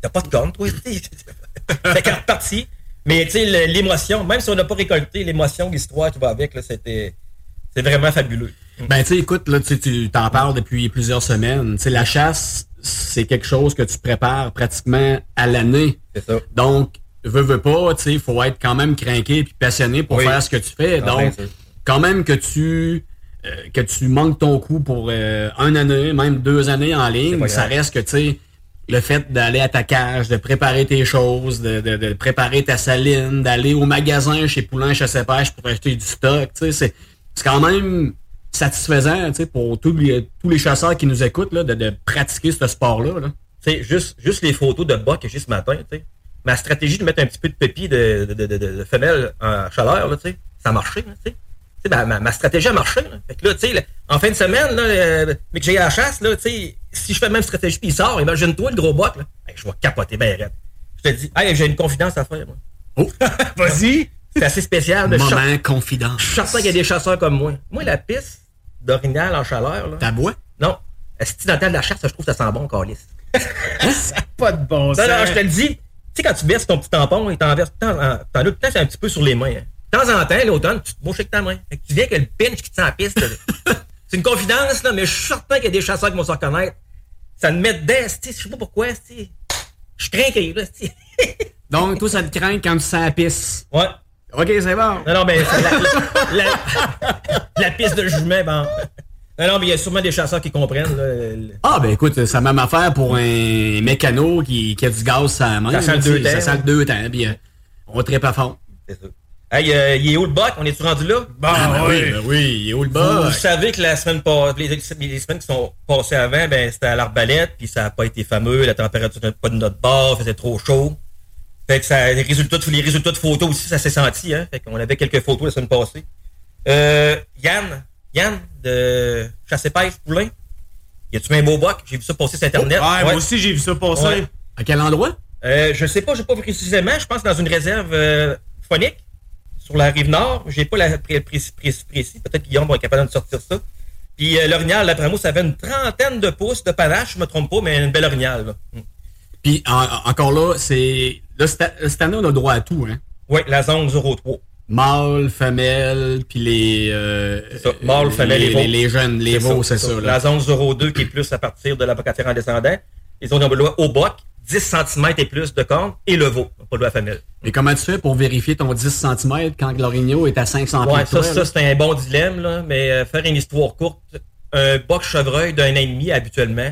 T'as pas de corne, toi? Fait qu'elle repartie. Mais tu sais, l'émotion, même si on n'a pas récolté l'émotion, l'histoire qui va avec, là, c'était. C'est vraiment fabuleux. Ben, tu sais, écoute, là, tu t'en parles depuis plusieurs semaines. Tu sais, la chasse, c'est quelque chose que tu prépares pratiquement à l'année. C'est ça. Donc, veux, veux pas, tu sais, il faut être quand même craqué puis passionné pour Oui. faire ce que tu fais. Ah, Donc, quand même que tu euh, que tu manques ton coup pour euh, une année, même deux années en ligne, ça reste que, tu sais, le fait d'aller à ta cage, de préparer tes choses, de, de- de préparer ta saline, d'aller au magasin chez Poulain Chasse Pêche pour acheter du stock, tu sais, c'est quand même satisfaisant, tu sais, pour tous les, tous les chasseurs qui nous écoutent, là, de, de pratiquer ce sport-là. Là. Tu sais, juste, juste les photos de bas que j'ai ce matin, tu sais. Ma stratégie de mettre un petit peu de pépi de, de, de, de, de femelle en chaleur, là, tu sais, ça a marché, là, ma, ma, stratégie a marché. Là. Fait que là, tu sais, là, en fin de semaine, là, euh, mais que j'ai à la chasse, là, tu sais, si je fais la même stratégie puis il sort, imagine-toi le gros boc, là. Hey, je vais capoter ben raide. Je te dis, hey, j'ai une confidence à faire, moi. Oh, Vas-y. C'est assez spécial. suis moment confidence. je suis certain qu'il y a des chasseurs comme moi. Moi, la piste d'orignal en chaleur, là. Ta bois? Non. Si dans le temps de la chasse, je trouve que ça sent bon, calice. Pas de bon Non, sens. non, je te le dis. Tu sais, quand tu verses ton petit tampon, il t'en verse tout le temps, en- t'en as c'est un petit peu sur les mains. hein. De temps en temps, l'automne, tu te mouches avec ta main. Fait que tu viens avec le pinch qui te sent en piste. là. c'est une confidence, là, mais je suis certain qu'il y a des chasseurs qui vont se reconnaître. Ça me met dedans, je sais pas pourquoi. Je crains qu'il y ait là. Donc, toi, ça te craint quand tu sens la pisse. Ouais. OK, c'est bon. Non, non, mais la, la- la piste de jument, bon. Non, non, mais il y a sûrement des chasseurs qui comprennent. là, le- Ah, ben écoute, c'est la même affaire pour un mécano qui, qui a du gaz sur la main. Ça sent le deux temps, Ça sent le deux temps, puis euh, on tripe à fond. C'est ça. Hey, euh, il est où le boc? On est-tu rendu là? Bon, Ah, ben oui. oui, ben oui, il est où le bas? vous savez que la semaine les, les semaines qui sont passées avant, ben, c'était à l'arbalète, puis ça n'a pas été fameux, la température n'était pas de notre bord, il faisait trop chaud. Fait que ça, les résultats, de- les résultats de photos aussi, ça s'est senti, hein. Fait qu'on avait quelques photos la semaine passée. Euh, Yann, Yann, de Chasse Pêche Poulain. Y a-tu mis un beau boc? J'ai vu ça passer sur Internet. Ouais, Ouais. moi aussi, j'ai vu ça passer. Ouais. À quel endroit? Euh, je sais pas, je sais pas précisément, je pense dans une réserve euh, phonique. sur la rive nord. J'ai pas la pré- précis, précis, précis. Peut-être Guillaume va être capable de sortir ça. Puis euh, l'orignal, d'après moi, ça fait une trentaine de pouces de panache, je me trompe pas, mais une belle orignal. là. Puis en- en- encore là, c'est. Là, cette année, on a droit à tout, hein. Oui, la zone 03. Mâle, femelle, puis les. Euh, ça, mâle, femelle les, les, les jeunes, les veaux, c'est ça. La zone 02 qui est plus à partir de la bocatière en descendant. Les zones loi au boc, 10 cm et plus de cornes, et le veau, pas de la femelle. Et comment tu fais pour vérifier ton 10 cm quand l'orignal est à 500 pieds Ouais, ça, ça c'est un bon dilemme, là, mais euh, faire une histoire courte, un boc chevreuil d'un an et demi habituellement,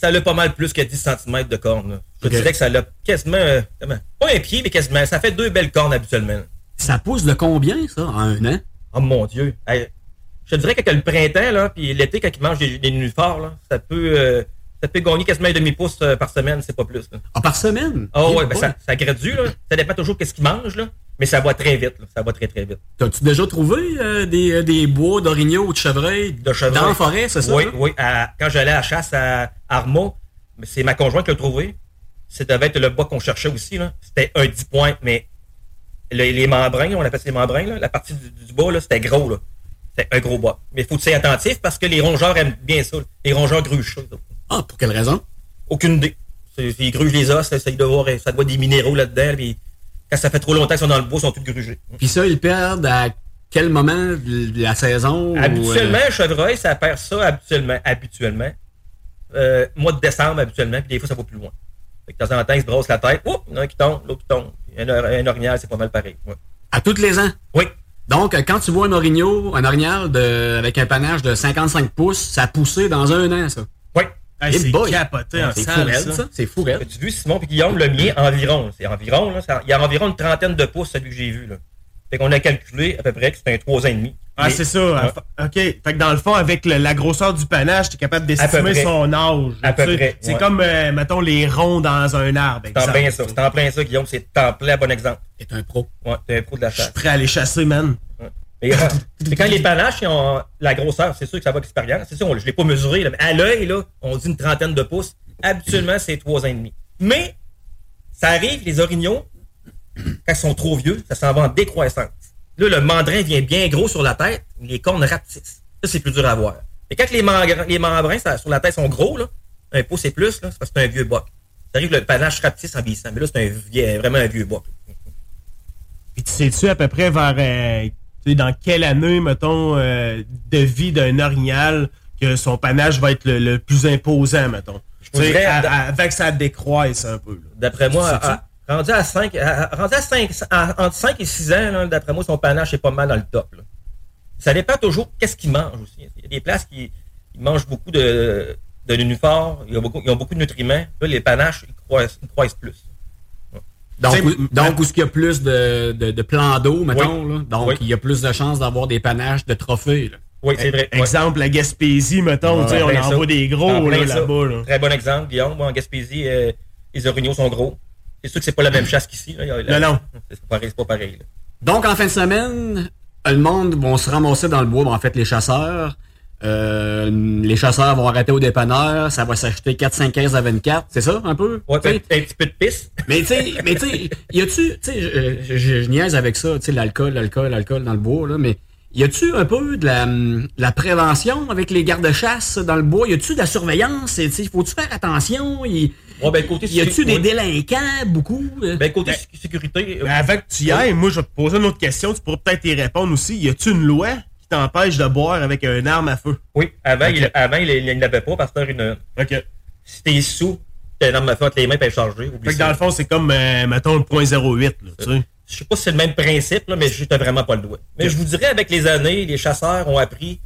ça a pas mal plus que 10 cm de cornes. Je dirais que ça a quasiment, euh, pas un pied, mais quasiment, ça fait deux belles cornes habituellement. Ça pousse de combien, ça, en un an? Oh mon Dieu. Hey, je te dirais que le printemps, là, puis l'été, quand ils mangent des, des nénuphars, là, ça peut, euh, ça peut gagner quasiment un demi-pouce euh, par semaine, c'est pas plus. là. Ah, par semaine? Ah Eh ouais, ben ça, ça gradue, là. Ça dépend toujours qu'est-ce qu'ils mangent, là. Mais ça va très vite, là. Ça va très, très vite. T'as-tu déjà trouvé euh, des, euh, des bois d'orignal ou de chevreuil, De chevreuil. dans la forêt, c'est ça? Oui, hein? oui. À- quand j'allais à la chasse à Arma, c'est ma conjointe qui l'a trouvé. Ça devait être le bois qu'on cherchait aussi, là. C'était un 10 points, mais le- les membrins, on appelle ça les membrins, là, la partie du, du là, c'était gros, là. C'était un gros bois. Mais il faut que tu sois attentif parce que les rongeurs aiment bien ça. là. Les rongeurs grugent ça. là. Ah, pour quelle raison? Aucune idée. Ils grugent les os, ça, ça doit avoir, ça doit avoir des minéraux là-dedans. Puis quand ça fait trop longtemps qu'ils sont dans le bois, ils sont tous grugés. Puis ça, ils perdent à quel moment de la saison? ou, euh, Habituellement, un chevreuil, ça perd ça habituellement. habituellement. Euh, mois de décembre, habituellement, puis des fois, ça va plus loin. Fait que de temps en temps, ils se brossent la tête. Oups, un qui tombe, l'autre qui tombe. Un, un orignal, c'est pas mal pareil. Ouais. À tous les ans? Oui. Donc, euh, quand tu vois un orignal, un orignal de, avec un panache de 55 pouces, ça a poussé dans un an, ça? Oui. Hey, Eh c'est boy. capoté en C'est salle, ça. C'est fou, raide. As-tu vu, Simon puis Guillaume, le mien, environ. C'est environ, là. Il y a environ une trentaine de pouces, celui que j'ai vu, là. Fait qu'on a calculé à peu près que c'était un 3 ans et demi. Ah, Mais- c'est ça. OK. Fait que dans le fond, avec le- la grosseur du panache, t'es capable d'estimer son âge. À peu tu sais. près, C'est ouais. comme, euh, mettons, les ronds dans un arbre. C'est en plein ça. C'est en plein ça, Guillaume. C'est en plein bon exemple. C'est un pro. Ouais, t'es un pro de la Je chasse. suis prêt à les chasser, man. Euh, mais quand les panaches ils ont la grosseur, c'est sûr que ça va d'expérience. C'est sûr, je ne l'ai pas mesuré. Là, mais à l'œil, là, on dit une trentaine de pouces. Habituellement, c'est trois ans et demi. Mais ça arrive, les orignaux, quand ils sont trop vieux, ça s'en va en décroissance. Là, le mandrin vient bien gros sur la tête, les cornes rapetissent. Ça, c'est plus dur à voir. Et quand les, les membrins sur la tête sont gros, là, un pouce et plus, c'est parce que c'est un vieux boc. Ça arrive, le panache rapetisse en vieillissant. Mais là, c'est un vraiment un vieux boc. Puis tu sais-tu à peu près vers euh, tu sais, dans quelle année, mettons, euh, de vie d'un orignal que son panache va être le, le plus imposant, mettons? Tu sais, à- à- que ça décroisse un peu. D'après moi, à- rendu à 5, rendu à 5, entre 5 et 6 ans, d'après moi, son panache est pas mal dans le top. là. Ça dépend toujours qu'est-ce qu'il mange aussi. Il y a des places qui mangent beaucoup de, de nénuphars, ils ont beaucoup, ils ont beaucoup de nutriments. Là, les panaches, ils croissent, ils croissent plus. Donc, T'sais, où, donc où est-ce qu'il y a plus de, de, de plans d'eau, mettons, Oui. là? Donc, Oui. il y a plus de chances d'avoir des panaches de trophées, là. Oui, c'est vrai. ouais. Exemple, la Gaspésie, mettons, Ouais, tu sais, on envoie des gros là, là-bas. là. Très bon exemple, Guillaume. Moi, en Gaspésie, euh, les orignaux sont gros. C'est sûr que c'est pas la même chasse qu'ici. Non, non. C'est pas pareil. c'est pas pareil là. Donc, en fin de semaine, le monde vont se ramasser dans le bois, ben, en fait, les chasseurs. Euh, les chasseurs vont arrêter au dépanneur, ça va s'acheter 4-5 caisses à 24, c'est ça, un peu? Ouais, T'sais, un, un petit peu de pisse. Mais tu sais, mais tu sais, y a-tu, tu sais, je, je- je- je niaise avec ça, tu sais, l'alcool, l'alcool, l'alcool dans le bois, là, mais y a-tu un peu de la, hum, la prévention avec les gardes-chasse dans le bois? Y a-tu de la surveillance? Faut-tu faire attention? Y, Ouais, ben, côté y a-tu des délinquants, beaucoup? Ben, côté sé- sécurité. euh, Mais avant que tu y ailles, moi, je vais te poser une autre question. Tu pourrais peut-être y répondre aussi. Y a-tu une loi t'empêche de boire avec une arme à feu? Oui, avant, il, avant il, il n'avait pas parce que une. OK. Si t'es sous, t'as une arme à feu entre les mains, puis charger. Fait que dans le fond, c'est comme, euh, mettons, le point 08, là, tu sais. Je sais pas si c'est le même principe, là, mais j'étais vraiment pas le doigt. Mais je vous dirais, avec les années, les chasseurs ont appris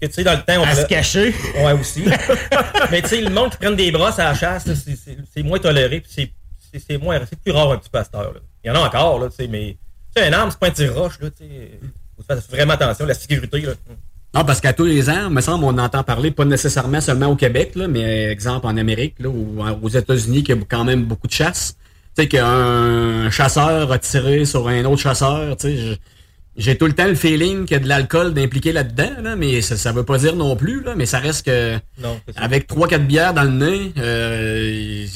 que, tu sais, dans le temps, on À se cacher. Ouais, aussi. mais tu sais, le monde qui prenne des brosses à la chasse, c'est- moins toléré, puis c'est- moins, c'est plus rare un petit heure. là. Il y en a encore, là, tu sais, mais tu sais, un arme, c'est pas un tir-roche, là, tu sais. Faut faire vraiment attention, la sécurité, là. Non, parce qu'à tous les ans, me semble, on entend parler, pas nécessairement seulement au Québec, là, mais exemple en Amérique, là, ou aux États-Unis, qu'il y a quand même beaucoup de chasse. Tu sais, qu'un chasseur a tiré sur un autre chasseur, tu sais, j'ai tout le temps le feeling qu'il y a de l'alcool d'impliqué là-dedans, là, mais ça, ça veut pas dire non plus, là, mais ça reste que, Non, avec trois quatre bières dans le nez, euh,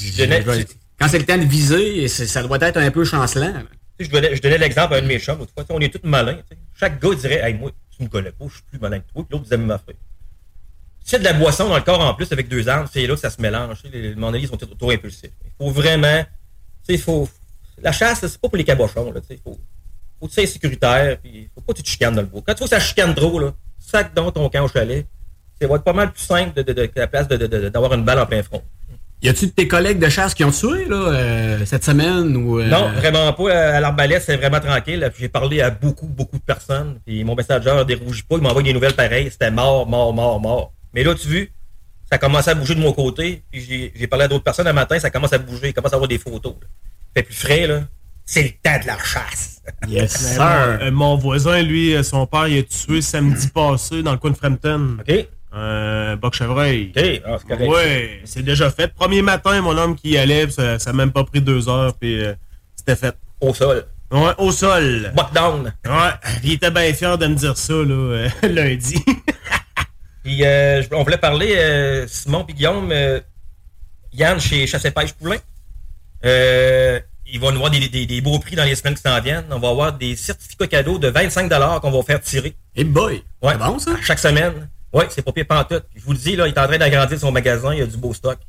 quand c'est le temps de viser, ça doit être un peu chancelant. là. Je donnais, l'exemple à un de mes chums On est tous malins. Chaque gars dirait Hey, moi, tu me connais pas, je suis plus malin que toi. Puis l'autre disait ma affaire. Si de la boisson dans le corps en plus avec deux armes, c'est là que ça se mélange. Les, les mon avis, ils sont trop, trop impulsifs. Il faut vraiment. Il. La chasse, c'est pas pour les cabochons. Il faut, faut que tu sécuritaire. Puis faut pas que tu te chicanes dans le bois. Quand tu vois que ça chicane trop, là, sac dans ton camp au chalet. Ça va être pas mal plus simple de, la place d'avoir une balle en plein front. Y a-tu de tes collègues de chasse qui ont tué, là, euh, cette semaine ou. euh, Non, vraiment pas. À l'arbalète, c'est vraiment tranquille. Puis J'ai parlé à beaucoup, beaucoup de personnes. Puis mon messager dérougit pas. Il m'envoie des nouvelles pareilles. C'était mort, mort, mort, mort. Mais là, tu vois, ça commence à bouger de mon côté. Puis j'ai- j'ai parlé à d'autres personnes un matin. Ça commence à bouger. Il commence à avoir des photos. là. Fait plus frais, là. C'est le temps de la chasse. Yes, Ben, mon, euh, mon voisin, lui, euh, son père, il a tué samedi passé dans le coin de Frampton. OK. Un boc chevreuil. OK, ah, c'est correct. Ouais, c'est déjà fait. Premier matin, mon homme qui y allait, ça, ça a même pas pris deux heures, puis euh, c'était fait. Au sol. Ouais, au sol. Lockdown. Ouais, puis il était bien fier de me dire ça, là, euh, lundi. Puis euh, on voulait parler, euh, Simon puis Guillaume, euh, Yann chez Chasse et Pêche Poulain. Euh, il va nous avoir des, des- des beaux prix dans les semaines qui s'en viennent. On va avoir des certificats cadeaux de 25 qu'on va faire tirer. Hey boy! Ouais. C'est bon, ça? À chaque semaine. Oui, c'est pas pire pantoute. Puis Je vous le dis, là, il est en train d'agrandir son magasin, il y a du beau stock.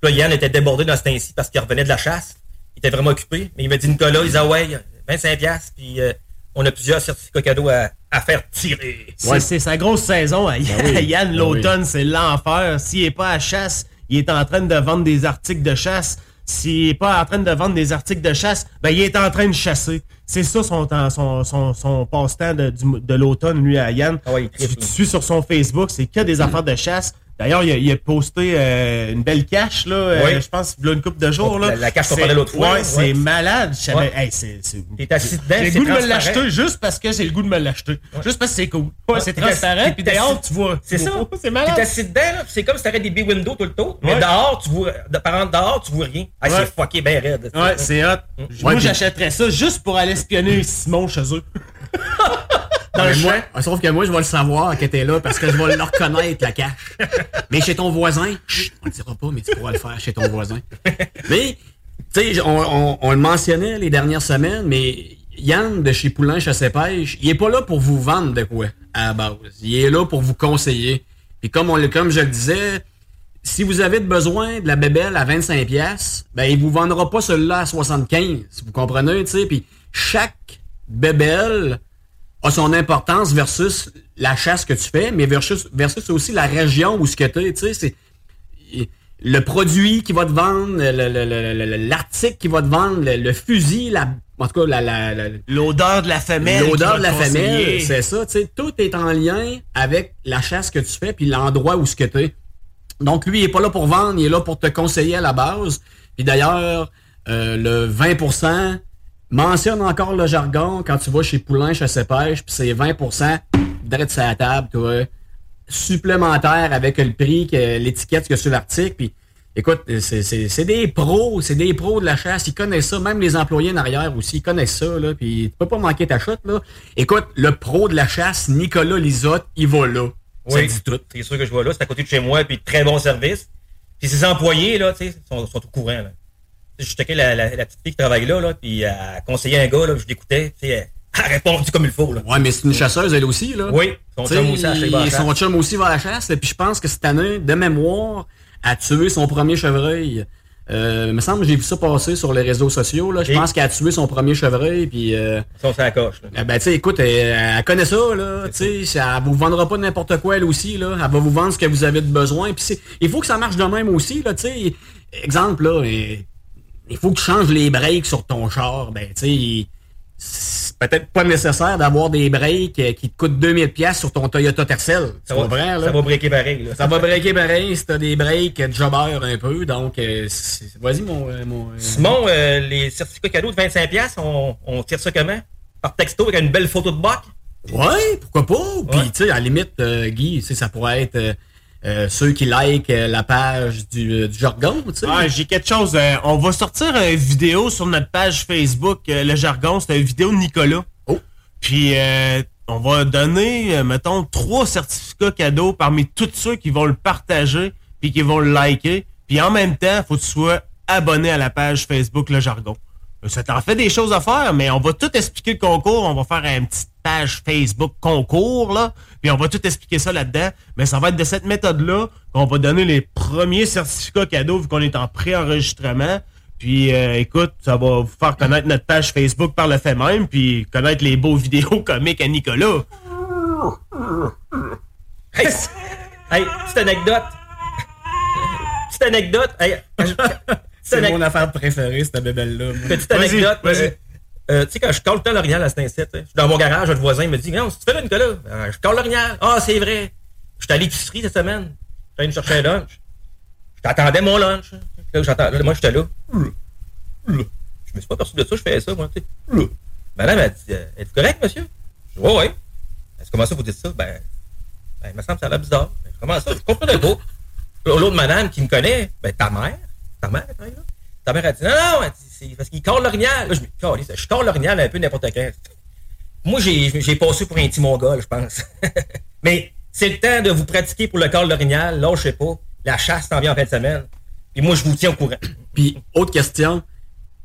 Puis là, Yann était débordé dans ce temps-ci parce qu'il revenait de la chasse. Il était vraiment occupé. Mais il m'a dit, Nicolas, il disait, ah ouais, 25 piastres, puis euh, on a plusieurs certificats cadeaux à, à faire tirer. C'est c'est sa grosse saison à Yann, Ben oui, Yann, ben l'automne, c'est l'enfer. S'il est pas à chasse, il est en train de vendre des articles de chasse. S'il est pas en train de vendre des articles de chasse, ben il est en train de chasser. C'est ça son, temps- son, son, son passe-temps de, de l'automne, lui, à Yann. Ah ouais, il tu, tu suis sur son Facebook, c'est que des affaires de chasse. D'ailleurs, il, a- il a posté euh, une belle cache, là, euh, je pense, il y a une couple de jours. Là. La- la cache qu'on parlait l'autre fois, Ouais, là, c'est ouais. malade. Ouais. hey, c'est- c'est- T'es assis dedans, J'ai le goût de me l'acheter juste parce que j'ai le goût de me l'acheter. Juste parce que c'est cool. Ouais, c'est transparent, puis dehors, tu vois. C'est ça. C'est malade. T'es assis dedans, là, c'est comme si t'aurais des big windows tout le tour. Mais Ouais. dehors, tu vois, de- par exemple, dehors, tu vois rien. Ah, Ouais. c'est fucké bien raide. Ouais, c'est hot. Moi, j'achèterais ça juste pour aller espionner Simon chez eux. Dans moi, sauf que moi, je vais le savoir que t'es là parce que je vais le reconnaître, la cache. Mais chez ton voisin, chut, on le dira pas, mais tu pourras le faire chez ton voisin. Mais, tu sais, on, on- on le mentionnait les dernières semaines, mais Yann de chez Poulain Chasse Pêche, il est pas là pour vous vendre de quoi, à la base. Il est là pour vous conseiller. Puis comme, on, comme je le disais, si vous avez besoin de la bébelle à 25 pièces, ben il vous vendra pas celui-là à 75, vous comprenez, tu sais, puis chaque bébelle a son importance versus la chasse que tu fais, mais versus, versus aussi la région où ce que tu tu sais, c'est le produit qui va te vendre, le- le- le- le- le- l'article qui va te vendre, le, le fusil, la, en tout cas, la, la- la- L'odeur de la femelle. L'odeur de la femelle, c'est ça, tu sais, tout est en lien avec la chasse que tu fais puis l'endroit où ce que tu es. Donc lui, il est pas là pour vendre, il est là pour te conseiller à la base. Puis d'ailleurs, euh, le 20%, mentionne encore le jargon quand tu vas chez Poulain, Chasse et Pêche, puis c'est 20% direct sur la table, toi, supplémentaire avec le prix, que l'étiquette que sur l'article, puis Écoute, c'est- des pros, c'est des pros de la chasse, ils connaissent ça, même les employés en arrière aussi, ils connaissent ça, là, puis tu peux pas manquer ta chute, là. Écoute, le pro de la chasse, Nicolas Lisotte, il va là. Ça Oui, dit tout. c'est sûr que je vois là, c'est à côté de chez moi, puis très bon service. Puis ses employés, là, tu sais, sont, sont au courant, là. Je checkais la, la, la petite fille qui travaille là, là, puis elle conseillait un gars, là, je l'écoutais, elle a répondu comme il faut, là. Ouais, mais c'est une chasseuse, elle aussi, là. Oui, son T'sais, chum aussi, à la chasse. Son chum aussi va à la chasse. Et puis je pense que cette année, de mémoire, a tué son premier chevreuil. Euh, il me semble que j'ai vu ça passer sur les réseaux sociaux. Là. Je pense qu'elle a tué son premier chevreuil. Puis, euh, Ils sont sur la coche, là. eh ben, tu sais, écoute, elle, elle connaît ça, là. Tu sais, elle vous vendra pas n'importe quoi, elle aussi, là. Elle va vous vendre ce que vous avez de besoin. Puis il faut que ça marche de même aussi, là. Tu sais, exemple, là, il faut que tu changes les breaks sur ton char. Ben, tu sais, c'est peut-être pas nécessaire d'avoir des breaks euh, qui te coûtent 2000 pièces sur ton Toyota Tercel. Ça va, là? ça va breaker pareil, là. Ça va breaker pareil si t'as des breaks euh, jobber un peu. Donc, euh, vas-y, mon... euh, mon euh, Simon, les certificats cadeaux de 25$, piastres, on, on tire ça comment? Par texto avec une belle photo de boc? Ouais, pourquoi pas? Puis, tu sais, à la limite, Guy, ça pourrait être euh, ceux qui like euh, la page du, euh, du jargon, tu sais. Ah, j'ai quelque chose. euh, on va sortir une vidéo sur notre page Facebook, le jargon. C'est une vidéo de Nicolas. Oh. Puis, euh, on va donner, mettons, trois certificats cadeaux parmi tous ceux qui vont le partager puis qui vont le liker. Puis en même temps, faut que tu sois abonné à la page Facebook Le Jargon. Ça t'en fait des choses à faire, mais on va tout expliquer le concours. On va faire une petite page Facebook concours, là. Puis on va tout expliquer ça là-dedans. Mais ça va être de cette méthode-là qu'on va donner les premiers certificats cadeaux vu qu'on est en pré-enregistrement. Puis euh, écoute, ça va vous faire connaître notre page Facebook par le fait même, puis connaître les beaux vidéos comiques à Nicolas. Hey, hey, petite anecdote. petite anecdote. Hey, C'est mon affaire préférée, cette bébelle-là. Petite anecdote. vas-y. euh, euh, tu sais, quand je colle le l'orignal à Saint-Cyr, je suis dans mon garage, le voisin me dit Non, si tu fais là, Nicolas, Euh, je colle l'orignal. Ah, c'est vrai. Je suis à l'épicerie cette semaine. Je allé me chercher un lunch. Je t'attendais mon lunch. Là, là, moi, j'étais là. Je me suis pas perçu de ça, je fais ça, moi. Madame, elle dit euh, Êtes-vous correct, monsieur? Je dis Ouais, ouais. Comment ça, vous dites ça? Ben, ben, il me semble que ça a l'air bizarre. Comment ça? Je comprenais pas. L'autre madame qui me connaît, ben, ta mère, ta mère, là. Ta mère a dit, non, non, c'est parce qu'il colle l'orignal. Là, je me dis, je colle l'orignal un peu n'importe quand. Moi, j'ai j'ai passé pour un petit mongol, je pense. Mais c'est le temps de vous pratiquer pour le corps l'orignal. Là, je sais pas. La chasse s'en vient en fin de semaine. Puis moi, je vous tiens au courant. Puis, autre question.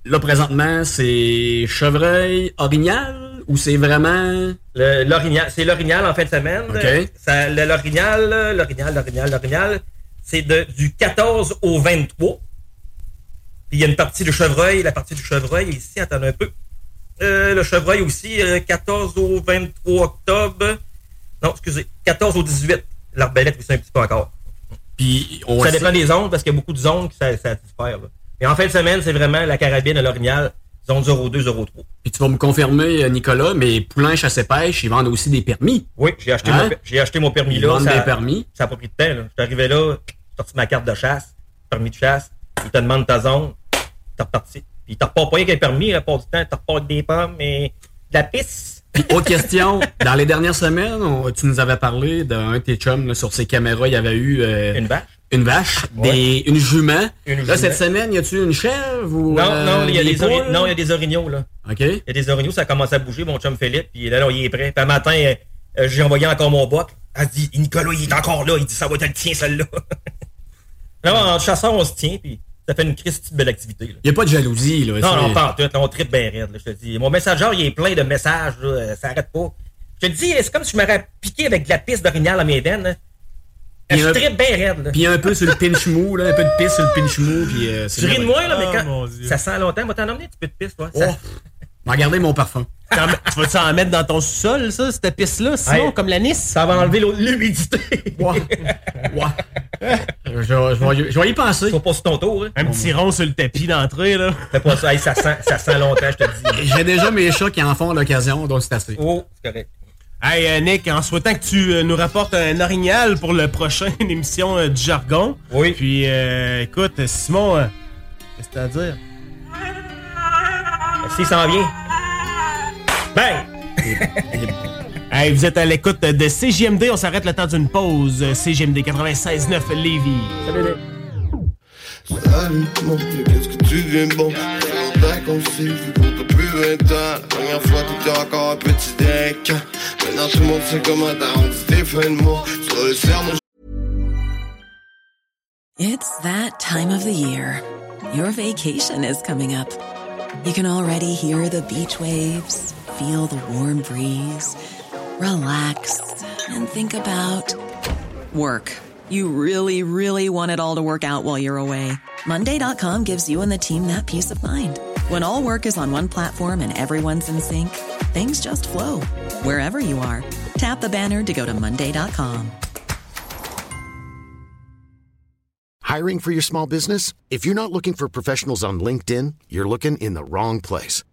Là, présentement, c'est chevreuil orignal ou c'est vraiment. L'orignal, c'est l'orignal en fin de semaine. OK. Ça, le- l'orignal, l'orignal, l'orignal, l'orignal, c'est de- du 14 au 23. Puis il y a une partie de chevreuil, la partie du chevreuil ici, attendez un peu. Euh, le chevreuil aussi, euh, 14 au 23 octobre. Non, excusez, 14 au 18. L'arbalète, c'est un petit peu encore. Puis, on ça sait- dépend des zones parce qu'il y a beaucoup de zones qui ça, ça diffère. là. Mais en fin de semaine, c'est vraiment la carabine et l'orignal, zone 02, 03. Puis tu vas me confirmer, euh, Nicolas, mais Poulain Chasse Pêche, ils vendent aussi des permis. Oui, j'ai acheté, Hein? mon, acheté mon permis Ils là. vendent ça, des permis. Ça n'a pas pris de temps. là. Je suis arrivé là, j'ai sorti ma carte de chasse, permis de chasse. Ils te demandent ta zone, t'es reparti. Puis t'as repars pas rien qu'un permis, la part du temps, t'as repars avec des pommes, mais de la pisse. Autre question. Dans les dernières semaines, on- tu nous avais parlé d'un de tes chums, là, sur ses caméras, il y avait eu. euh, Une vache. Une vache, Ouais. des, une jument. Une là, jument. cette semaine, y a-tu une chèvre ou. Non, euh, non, il y a des, ori- non, il y a des orignaux, là. OK. Il y a des orignaux, ça commence à bouger, mon chum Philippe, puis là, là, il est prêt. Puis un matin, euh, j'ai envoyé encore mon boc. Elle dit, Nicolas, il est encore là. Il dit, ça va être le tien, celle-là. non, en chasseur, on se tient, puis ça fait une Christie de belle activité. Il n'y a pas de jalousie, là. Non, non, pas en tout. là, On tripe bien raide, là, je te dis. Mon messager, il est plein de messages, là, euh, ça arrête pas. Je te dis, c'est comme si je m'aurais piqué avec de la pisse d'orignal à mes veines. là. Puis Je un- tripe bien raide. là. Puis un peu sur le pinch mou, là, un peu de pisse sur le pinch mou, puis euh, c'est Tu ris de moi, là, mais quand Dieu. ça sent longtemps, moi, t'en emmener un petit peu de pisse, toi. Oh. Ça- Regardez mon parfum. Tu vas-tu en mettre dans ton sol, ça, cette piste-là, sinon, Hey. comme la Nice? Ça va enlever l'humidité. Ouais. Ouais. Je, je vais- je vais y penser. Faut pas sur ton tour, hein. Un petit rond sur le tapis d'entrée, là. Fais pas ça, hey, ça sent, ça sent longtemps, je te dis. J'ai déjà mes chats qui en font à l'occasion, donc c'est assez. Oh, c'est correct. Hey, euh, Nick, en souhaitant que tu euh, nous rapportes un orignal pour le prochain émission euh, du jargon. Oui. Puis, euh, écoute, Simon, euh, qu'est-ce que t'as à dire? S'il s'en vient. Ben! Hey, vous êtes à l'écoute de CJMD, on s'arrête le temps d'une pause. CJMD 96.9 Lévis. Salut mon vieux, qu'est-ce que tu viens bon? Fait longtemps qu'on s'est vu pour t'as plus 20 ans. La première fois t'étais encore un petit deck. Maintenant tout le monde sait comment t'as rendu tes fins de mois. Sur le cerveau, It's that time of the year. Your vacation is coming up. You can already hear the beach waves, feel the warm breeze, relax, and think about work. You really, really want it all to work out while you're away. Monday.com gives you and the team that peace of mind. When all work is on one platform and everyone's in sync, things just flow wherever you are. Tap the banner to go to Monday.com. Hiring for your small business? If you're not looking for professionals on LinkedIn, you're looking in the wrong place.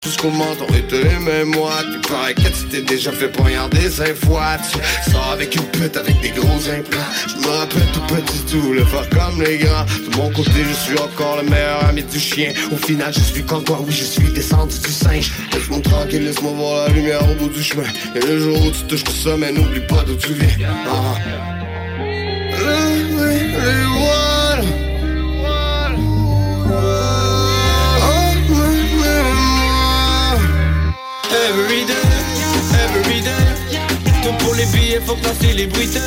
Tout ce qu'on m'entend était les moi Tu parais que tu déjà fait poignarder cinq fois Tu sors avec une pute avec des gros implants Je me rappelle tout petit tout, le faire comme les grands De mon côté je suis encore le meilleur ami du chien Au final je suis comme toi, oui je suis descendu du singe Laisse-moi tranquille, laisse-moi voir la lumière au bout du chemin Et le jour où tu touches tout ça, mais n'oublie pas d'où tu viens Ah. Every day, every day. Tout pour les billets, faut que la célébrité.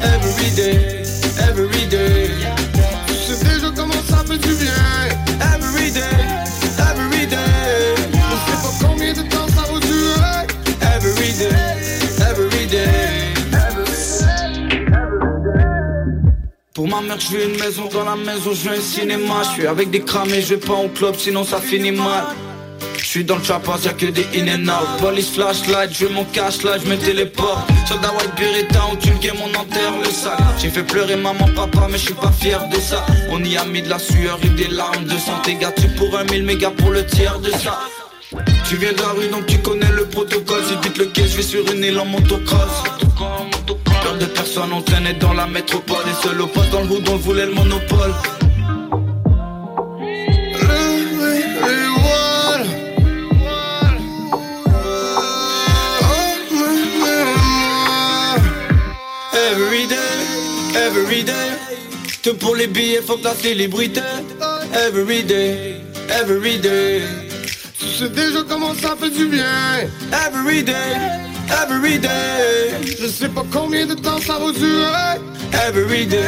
Every day, every day. Sais déjà comment ça fait du bien Every day, every day. Je sais pas combien de temps ça va durer Every day, every day. Pour ma mère, je veux une maison dans la maison, je veux un cinéma. Je suis avec des cramés, je vais pas au club, sinon ça finit mal. Je suis dans le chapas, y'a que des in and out. Police flashlight, je mon cash là, je me téléporte. Soldat white beretta, où tu le on enterre le sac. J'ai fait pleurer maman, papa, mais je suis pas fier de ça. On y a mis de la sueur et des larmes de santé. Tu pour un mille mégas pour le tiers de ça. Tu viens de la rue donc tu connais le protocole Si vite le quai je vais sur une île en motocross Peur de personne on traînait dans la métropole Et seul au poste dans le hood on voulait le monopole Every day, every day. Tout pour les billets faut que la célébrité Every day, every day. Tu sais déjà comment ça fait du bien. Every day, every day. Je sais pas combien de temps ça va durer. Every day,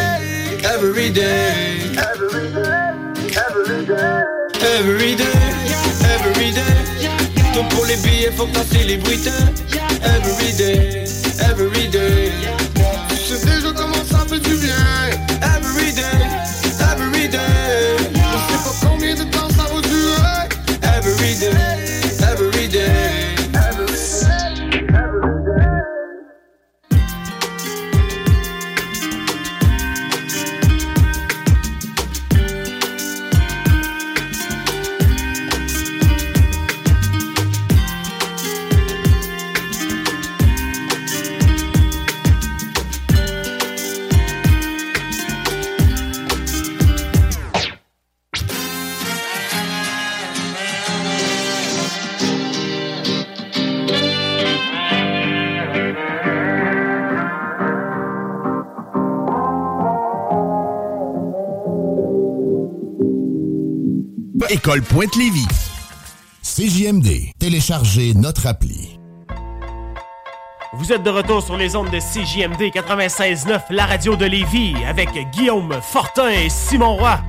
every day. Every day, every day. Tout pour les billets faut que la célébrité Every day, du bien Pointe-Lévis. CJMD. Téléchargez notre appli. Vous êtes de retour sur les ondes de CJMD 96.9, la radio de Lévis, avec Guillaume Fortin et Simon Roy,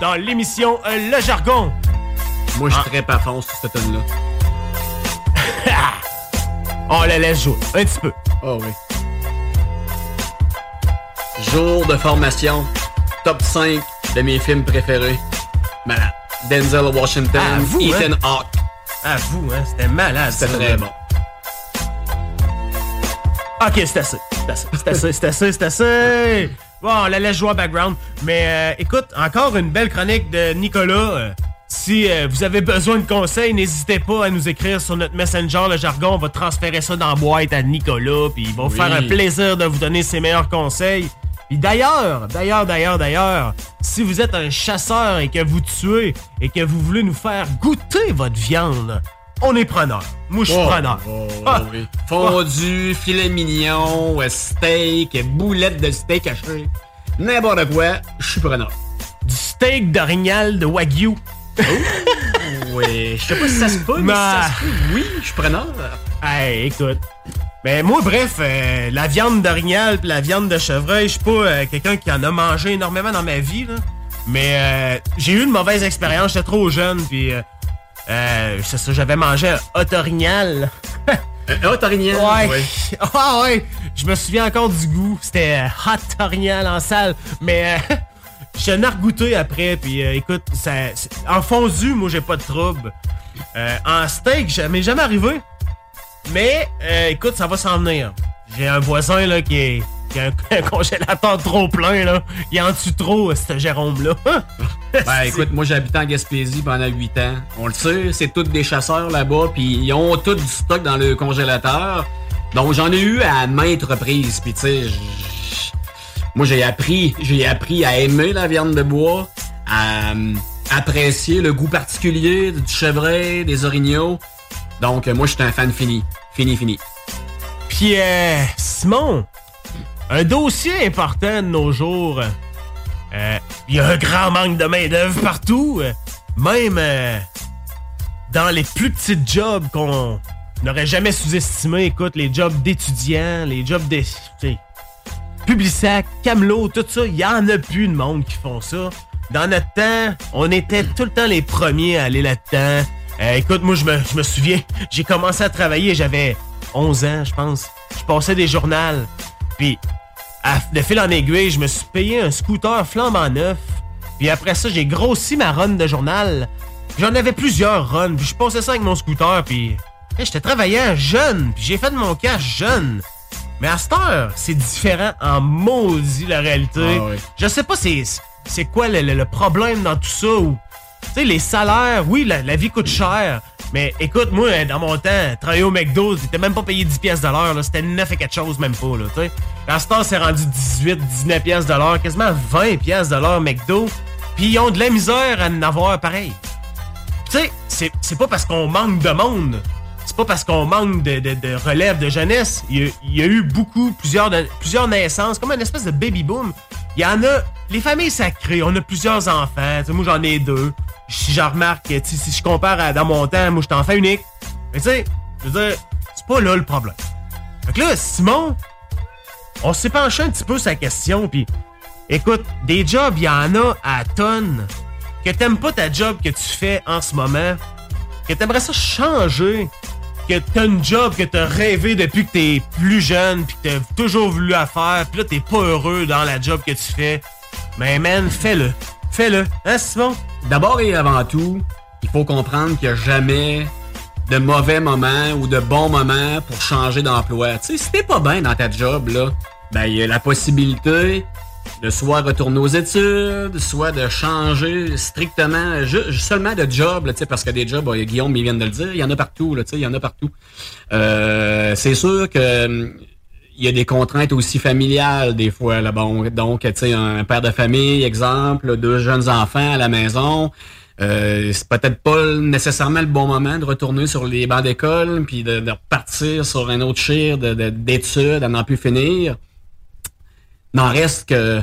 dans l'émission euh, Le Jargon. Moi, je serais pas fond sur cette tonne là On la laisse jouer, un petit peu. Oh oui. Jour de formation, top 5 de mes films préférés. Malade. Denzel Washington, Ah, vous, Ethan hein? Hawke. À vous, hein, c'était malade. C'était très bon. Ok, c'est assez. C'est assez, c'est assez, c'est assez, c'est assez. Bon, on la laisse jouer en background. Mais euh, écoute, encore une belle chronique de Nicolas. Euh, si euh, vous avez besoin de conseils, n'hésitez pas à nous écrire sur notre Messenger, le jargon. On va transférer ça dans la boîte à Nicolas. Puis il va vous Oui. faire un plaisir de vous donner ses meilleurs conseils. Puis d'ailleurs, d'ailleurs, d'ailleurs, d'ailleurs, si vous êtes un chasseur et que vous tuez et que vous voulez nous faire goûter votre viande, on est preneur. Moi, je suis Oh, preneur. oh, Ah. oui. Fondu, filet mignon, euh, steak, boulette de steak haché. N'importe quoi, je suis preneur. Du steak d'orignal de Wagyu. Oui, je sais pas si ça se peut, mais si Bah. ça se peut, oui, je suis preneur. Hey, écoute. Mais moi, bref, euh, la viande d'orignal pis la viande de chevreuil, je suis pas euh, quelqu'un qui en a mangé énormément dans ma vie, là. Mais euh, j'ai eu une mauvaise expérience, j'étais trop jeune, puis c'est ça, j'avais mangé un hot orignal. Un hot orignal? Ouais. Ah ouais, je me souviens encore du goût. C'était hot orignal en salle, mais euh, j'ai un goûté après, puis écoute, ça, en fondu, moi j'ai pas de trouble. En steak, m'est jamais arrivé. Mais euh, écoute, ça va s'en venir. J'ai un voisin là qui a un, congélateur trop plein, là. Il en tue trop, ce Jérôme-là. Ben écoute, moi j'habitais en Gaspésie pendant 8 ans. On le sait, c'est tous des chasseurs là-bas, puis ils ont tout du stock dans le congélateur. Donc j'en ai eu à maintes reprises, puis tu sais, moi j'ai appris, j'ai appris à aimer la viande de bois, à euh, apprécier le goût particulier du chevreuil, des orignaux. Donc euh, moi je suis un fan fini, fini, fini. Puis, euh, Simon, un dossier important de nos jours. Euh, Il y a un grand manque de main-d'œuvre partout. euh, Même dans les plus petites jobs qu'on n'aurait jamais sous-estimé. Écoute, les jobs d'étudiants, les jobs de. Publisac, Camelot, tout ça, il y en a plus de monde qui font ça. Dans notre temps, on était tout le temps les premiers à aller là-dedans. Euh, écoute, moi, je me, je me souviens, j'ai commencé à travailler, j'avais 11 ans, je pense. Je passais des journaux. Puis, à- de fil en aiguille, je me suis payé un scooter flambant neuf. Puis après ça, j'ai grossi ma run de journal. J'en avais plusieurs runs. Puis je passais ça avec mon scooter. Puis hey, j'étais travaillant jeune. Puis j'ai fait de mon cash jeune. Mais à cette heure, c'est différent en maudit la réalité. Ah. Je sais pas c'est c'est quoi le, le- le problème dans tout ça ou tu sais les salaires, oui, la, vie coûte cher. Mais écoute, moi, dans mon temps, travailler au McDo, c'était même pas payé 10 pièces de l'heure. C'était 9 et quelque chose, même pas, là, tu sais. À cette heure, c'est rendu 18, 19 pièces de quasiment 20 pièces de McDo. Puis ils ont de la misère à en avoir pareil. Tu sais, c'est- pas parce qu'on manque de monde. C'est pas parce qu'on manque de, de- de relève de jeunesse. Il y, a, eu beaucoup, plusieurs, plusieurs naissances, comme une espèce de baby boom. Il y en a. Les familles sacrées, on a plusieurs enfants. Tu sais, moi, j'en ai deux. Si j'en remarque, si je compare à dans mon temps, moi, j'étais enfant unique. Mais tu sais, je veux dire, c'est pas là le problème. Fait que là, Simon, on s'est penché un petit peu la question, puis écoute, des jobs, il y en a à tonnes. Que t'aimes pas ta job que tu fais en ce moment, que t'aimerais ça changer, que t'as une job que t'as rêvé depuis que t'es plus jeune, puis que t'as toujours voulu la faire, puis là t'es pas heureux dans la job que tu fais. Mais man, fais-le. Fais-le. Hein, Simon? D'abord et avant tout, il faut comprendre qu'il n'y a jamais de mauvais moments ou de bons moments pour changer d'emploi. Tu sais, si t'es pas bien dans ta job, là, ben, il y a la possibilité de soit retourner aux études, soit de changer strictement, ju- seulement de job, là, parce que des jobs, Guillaume, il vient de le dire, il y en a partout, il y en a partout. Euh, c'est sûr que hum, il y a des contraintes aussi familiales des fois là bon donc tu sais un père de famille exemple deux jeunes enfants à la maison euh, c'est peut-être pas nécessairement le bon moment de retourner sur les bancs d'école puis de, de repartir sur un autre chire de- de- d'études à n'en plus finir n'en reste que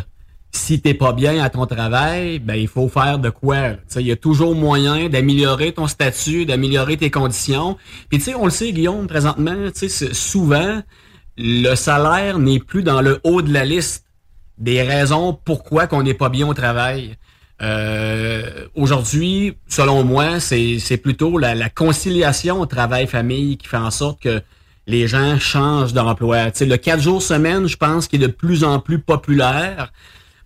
si t'es pas bien à ton travail, ben il faut faire de quoi. Il y a toujours moyen d'améliorer ton statut, d'améliorer tes conditions. Puis tu sais, on le sait, Guillaume, présentement, souvent, le salaire n'est plus dans le haut de la liste des raisons pourquoi qu'on n'est pas bien au travail. Euh, Aujourd'hui, selon moi, c'est plutôt la, conciliation travail-famille qui fait en sorte que les gens changent d'emploi. Tu le 4 jours semaine, je pense qu'il est de plus en plus populaire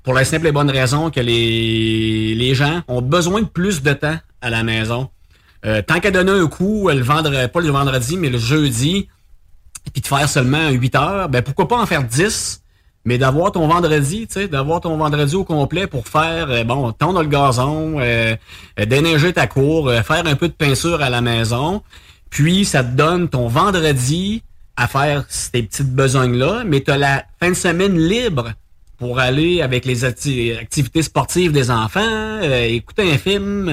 pour la simple et bonne raison que les, les gens ont besoin de plus de temps à la maison. Euh, tant qu'à donner un coup le vendredi, pas le vendredi, mais le jeudi, puis de faire seulement 8 heures, ben pourquoi pas en faire 10, mais d'avoir ton vendredi, tu sais, d'avoir ton vendredi au complet pour faire, euh, bon, tondre le gazon, euh, euh, déneiger ta cour, euh, faire un peu de peinture à la maison, puis ça te donne ton vendredi à faire ces petites besognes-là, mais tu as la fin de semaine libre pour aller avec les acti- activités sportives des enfants, écouter un film,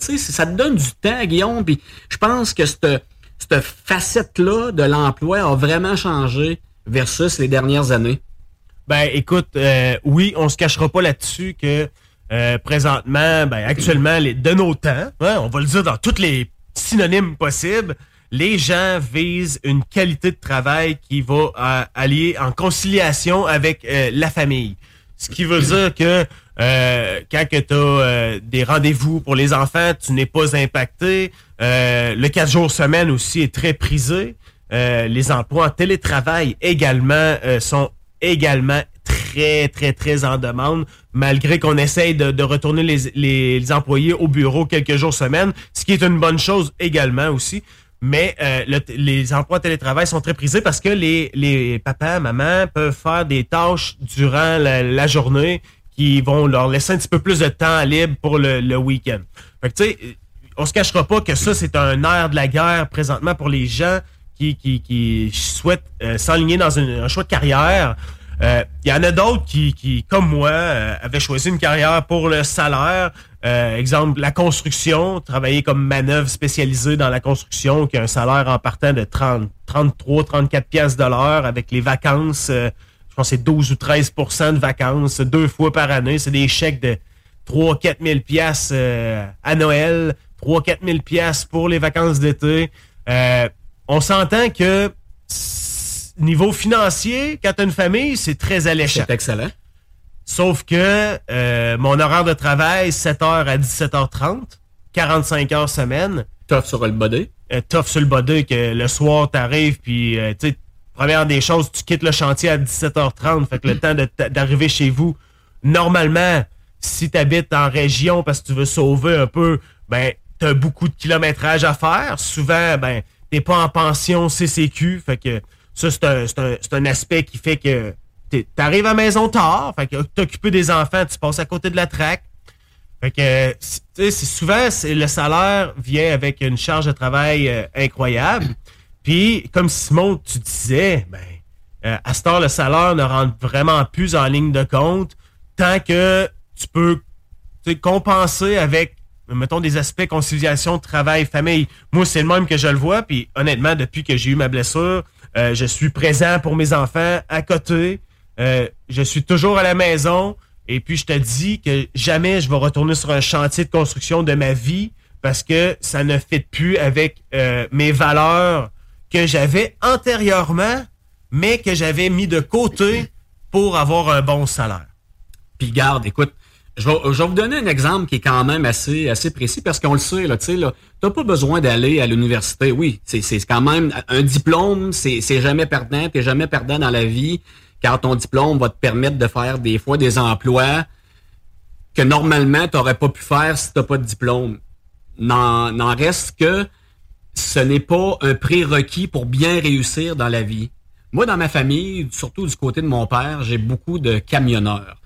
tu sais, ça te donne du temps, Guillaume, puis je pense que cette, cette facette-là de l'emploi a vraiment changé versus les dernières années? Ben, écoute, euh, oui, on se cachera pas là-dessus que euh, présentement, ben, actuellement, de nos temps, hein, on va le dire dans tous les synonymes possibles, les gens visent une qualité de travail qui va euh, allier en conciliation avec euh, la famille. Ce qui veut dire que euh, quand tu as des rendez-vous pour les enfants, tu n'es pas impacté. Euh, le 4 jours semaine aussi est très prisé. Euh, les emplois en télétravail également euh, sont également très, très, très en demande, malgré qu'on essaye de, de retourner les, les- les employés au bureau quelques jours semaine, ce qui est une bonne chose également aussi. mais euh, le- les emplois télétravail sont très prisés parce que les, les papas, mamans peuvent faire des tâches durant la, la journée qui vont leur laisser un petit peu plus de temps libre pour le, le week-end. Fait que tu sais, on se cachera pas que ça, c'est un air de la guerre présentement pour les gens qui, qui, qui souhaitent euh, s'enligner dans un choix de carrière. Euh, Il y en a d'autres qui, qui, comme moi, euh, avaient choisi une carrière pour le salaire. Euh, exemple, la construction, travailler comme manœuvre spécialisée dans la construction, qui a un salaire en partant de 30, 33, 34 pièces de l'heure avec les vacances. Euh, je pense que c'est 12 ou 13% de vacances, deux fois par année. C'est des chèques de 3 4 000 pièces à Noël, 3 4 000 pièces pour les vacances d'été. Euh, on s'entend que niveau financier, quand tu as une famille, c'est très alléchant. C'est excellent. Sauf que euh, mon horaire de travail, 7h à 17h30, 45 heures semaine. Tough sur le body. Euh, tough sur le body, que le soir, t'arrives, puis, euh, tu sais, première des choses, tu quittes le chantier à 17h30, fait que le temps d'arriver chez vous, normalement, si tu habites en région parce que tu veux sauver un peu, ben, t'as beaucoup de kilométrage à faire. Souvent, ben, t'es pas en pension CCQ, fait que ça, c'est un, un- un aspect qui fait que t'es- t'arrives à la maison tard, fait que t'occuper des enfants, tu passes à côté de la traque. Fait que, c'est- tu souvent, le salaire vient avec une charge de travail euh, incroyable. Puis, comme Simon, tu disais, ben, euh, à cette heure, le salaire ne rentre vraiment plus en ligne de compte tant que tu peux compenser avec, mettons, des aspects conciliation travail-famille. Moi, c'est le même que je le vois. Puis, honnêtement, depuis que j'ai eu ma blessure, euh, je suis présent pour mes enfants à côté. Euh, je suis toujours à la maison. Et puis, je te dis que jamais je vais retourner sur un chantier de construction de ma vie parce que ça ne fit plus avec euh, mes valeurs que j'avais antérieurement, mais que j'avais mis de côté pour avoir un bon salaire. Puis garde, écoute, je vais, vous donner un exemple qui est quand même assez, assez précis parce qu'on le sait, tu sais, là, pas besoin d'aller à l'université. Oui, c'est, c'est quand même un diplôme, c'est, c'est jamais perdant, t'es jamais perdant dans la vie, car ton diplôme va te permettre de faire des fois des emplois que normalement t'aurais pas pu faire si t'as pas de diplôme. N'en reste que ce n'est pas un prérequis pour bien réussir dans la vie. Moi, dans ma famille, surtout du côté de mon père, j'ai beaucoup de camionneurs.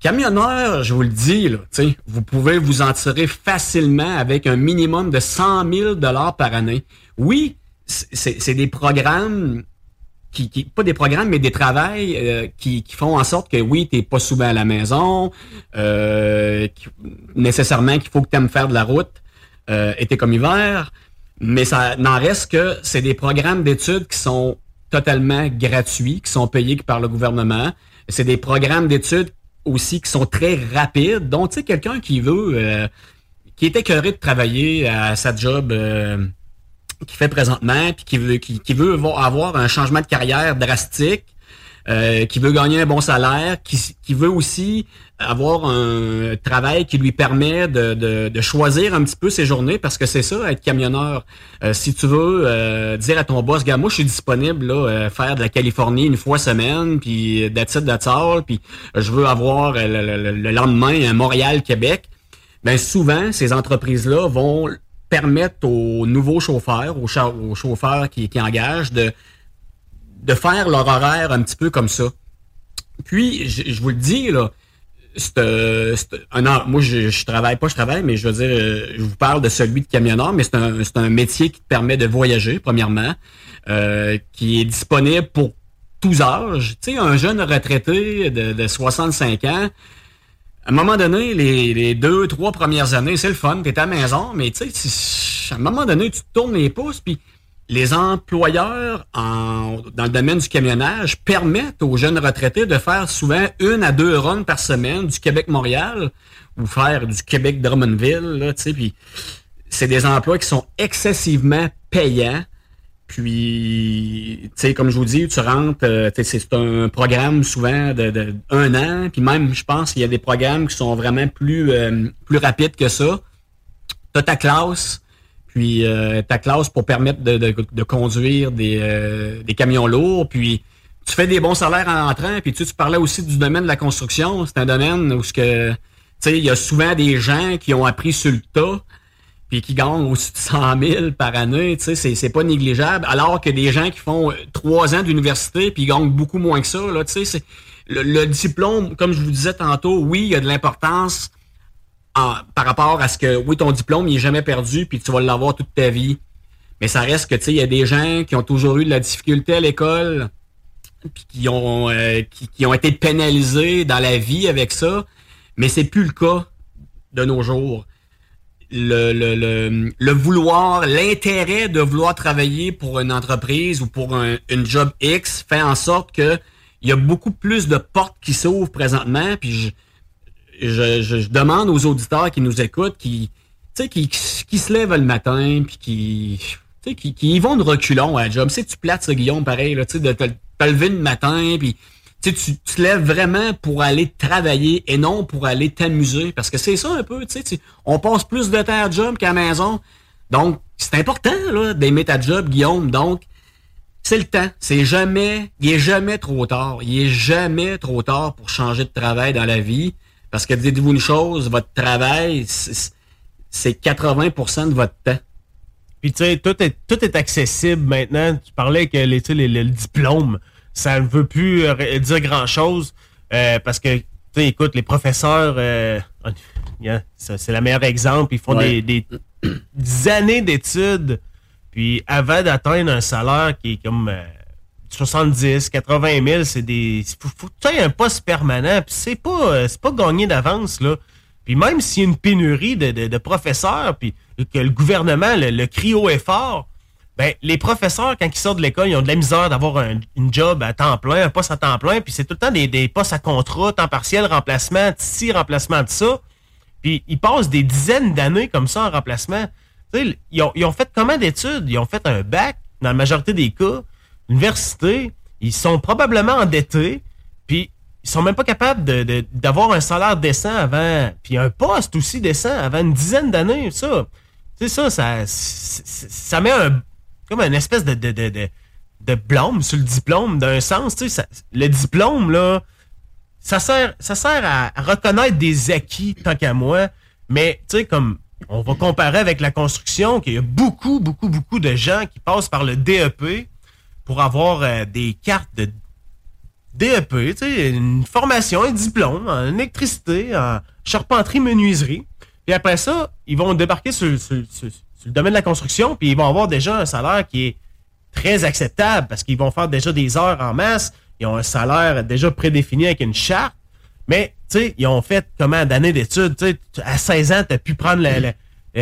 Camionneur, je vous le dis, là, vous pouvez vous en tirer facilement avec un minimum de 100 000 dollars par année. Oui, c'est des programmes qui, pas des programmes, mais des travails euh, qui, font en sorte que oui, t'es pas souvent à la maison, euh, nécessairement qu'il faut que tu aimes faire de la route, euh, été comme hiver, mais ça n'en reste que c'est des programmes d'études qui sont totalement gratuits, qui sont payés par le gouvernement. C'est des programmes d'études aussi qui sont très rapides. Donc, tu sais, quelqu'un qui veut, euh, qui est écœuré de travailler à sa job euh, qu'il fait présentement, puis qui veut, qui, veut avoir un changement de carrière drastique, euh, qui veut gagner un bon salaire, qui, qui veut aussi avoir un travail qui lui permet de, de, de choisir un petit peu ses journées, parce que c'est ça, être camionneur. Euh, si tu veux euh, dire à ton boss, gars, moi je suis disponible là, euh, faire de la Californie une fois semaine, puis that's it, puis je veux avoir le, le- le lendemain un Montréal-Québec, ben souvent, ces entreprises-là vont permettre aux nouveaux chauffeurs, aux, aux chauffeurs qui, qui engagent, de, de faire leur horaire un petit peu comme ça. Puis, je, vous le dis, là, c'est, euh, un, en- moi, je, je travaille pas, je travaille, mais je veux dire, euh, je vous parle de celui de camionneur, mais c'est un, un métier qui te permet de voyager, premièrement, euh, qui est disponible pour tous âges. Tu sais, un jeune retraité de, de 65 ans, à un moment donné, les, les deux, trois premières années, c'est le fun, t'es à la maison, mais tu sais, à un moment donné, tu te tournes les pouces, puis les employeurs en, dans le domaine du camionnage permettent aux jeunes retraités de faire souvent une à deux runs par semaine du Québec-Montréal ou faire du Québec-Drummondville, c'est des emplois qui sont excessivement payants. Puis, tu sais, comme je vous dis, tu rentres, euh, c'est un programme souvent de un an, puis même, je pense qu'il y a des programmes qui sont vraiment plus euh, plus rapides que ça. Tu as ta classe, puis euh, ta classe pour permettre de, de- de conduire des, euh, des camions lourds, puis tu fais des bons salaires en entrant, puis tu, tu parlais aussi du domaine de la construction, c'est un domaine où ce que, tu sais, il y a souvent des gens qui ont appris sur le tas, puis qui gagnent de 100 000 par année, tu sais, c'est, pas négligeable. Alors que des gens qui font euh, trois ans d'université puis gagnent beaucoup moins que ça, là, tu sais, le, le diplôme, comme je vous disais tantôt, oui, il y a de l'importance en- par rapport à ce que, oui, ton diplôme, il est jamais perdu puis tu vas l'avoir toute ta vie. Mais ça reste que, tu sais, il y a des gens qui ont toujours eu de la difficulté à l'école puis qui ont, euh, qui, ont été pénalisés dans la vie avec ça. Mais c'est plus le cas de nos jours. Le, le, le, vouloir, l'intérêt de vouloir travailler pour une entreprise ou pour un, une job X fait en sorte que il y a beaucoup plus de portes qui s'ouvrent présentement. Puis je, demande aux auditeurs qui nous écoutent, qui, qui, qui se lèvent le matin, puis qui, qui, qui y vont de reculons à la job. Tu plates ça, Guillaume, pareil, là, de te, lever le matin, puis tu, tu te lèves vraiment pour aller travailler et non pour aller t'amuser. Parce que c'est ça un peu, on passe plus de temps à job qu'à la maison. Donc, c'est important, là, d'aimer ta job, Guillaume. Donc, c'est le temps. C'est jamais, il est jamais trop tard. Il est jamais trop tard pour changer de travail dans la vie. Parce que dites-vous une chose, votre travail, c'est c'est 80% de votre temps. Puis tu sais, tout est, tout est accessible maintenant. Tu parlais que les, le diplôme, ça ne veut plus euh, dire grand-chose euh, parce que, tu sais, écoute, les professeurs, euh, c'est le meilleur exemple. Ils font Ouais. des, des- des années d'études, puis avant d'atteindre un salaire qui est comme 70, 80 000, c'est des... Faut, faut que un poste permanent, puis c'est pas, euh, c'est pas gagné d'avance, là. Puis même s'il y a une pénurie de, professeurs, puis que le gouvernement le, le crie haut et fort, ben, les professeurs, quand ils sortent de l'école, ils ont de la misère d'avoir un, une job à temps plein, un poste à temps plein, puis c'est tout le temps des, postes à contrat, temps partiel, remplacement, ici, remplacement de ça. Puis ils passent des dizaines d'années comme ça en remplacement. Ils ont, ils ont fait combien d'études? Ils ont fait un bac, dans la majorité des cas, université, ils sont probablement endettés, puis ils sont même pas capables d'avoir un salaire décent avant, puis un poste aussi décent avant une dizaine d'années, ça. Tu sais, ça, ça, ça met un, comme une espèce de, de, de, de, de blâme sur le diplôme, d'un sens, tu sais, le diplôme, là, ça sert, ça sert à reconnaître des acquis, tant qu'à moi, mais, tu sais, comme, on va comparer avec la construction, qu'il y a beaucoup, beaucoup, beaucoup de gens qui passent par le DEP pour avoir euh, des cartes de DEP, tu sais, une formation, un diplôme en électricité, en charpenterie, menuiserie. Puis après ça, ils vont débarquer sur, sur- sur- le domaine de la construction, puis ils vont avoir déjà un salaire qui est très acceptable parce qu'ils vont faire déjà des heures en masse. Ils ont un salaire déjà prédéfini avec une charte. Mais, tu sais, ils ont fait combien d'années d'études? Tu sais, à 16 ans, tu as pu prendre la, la-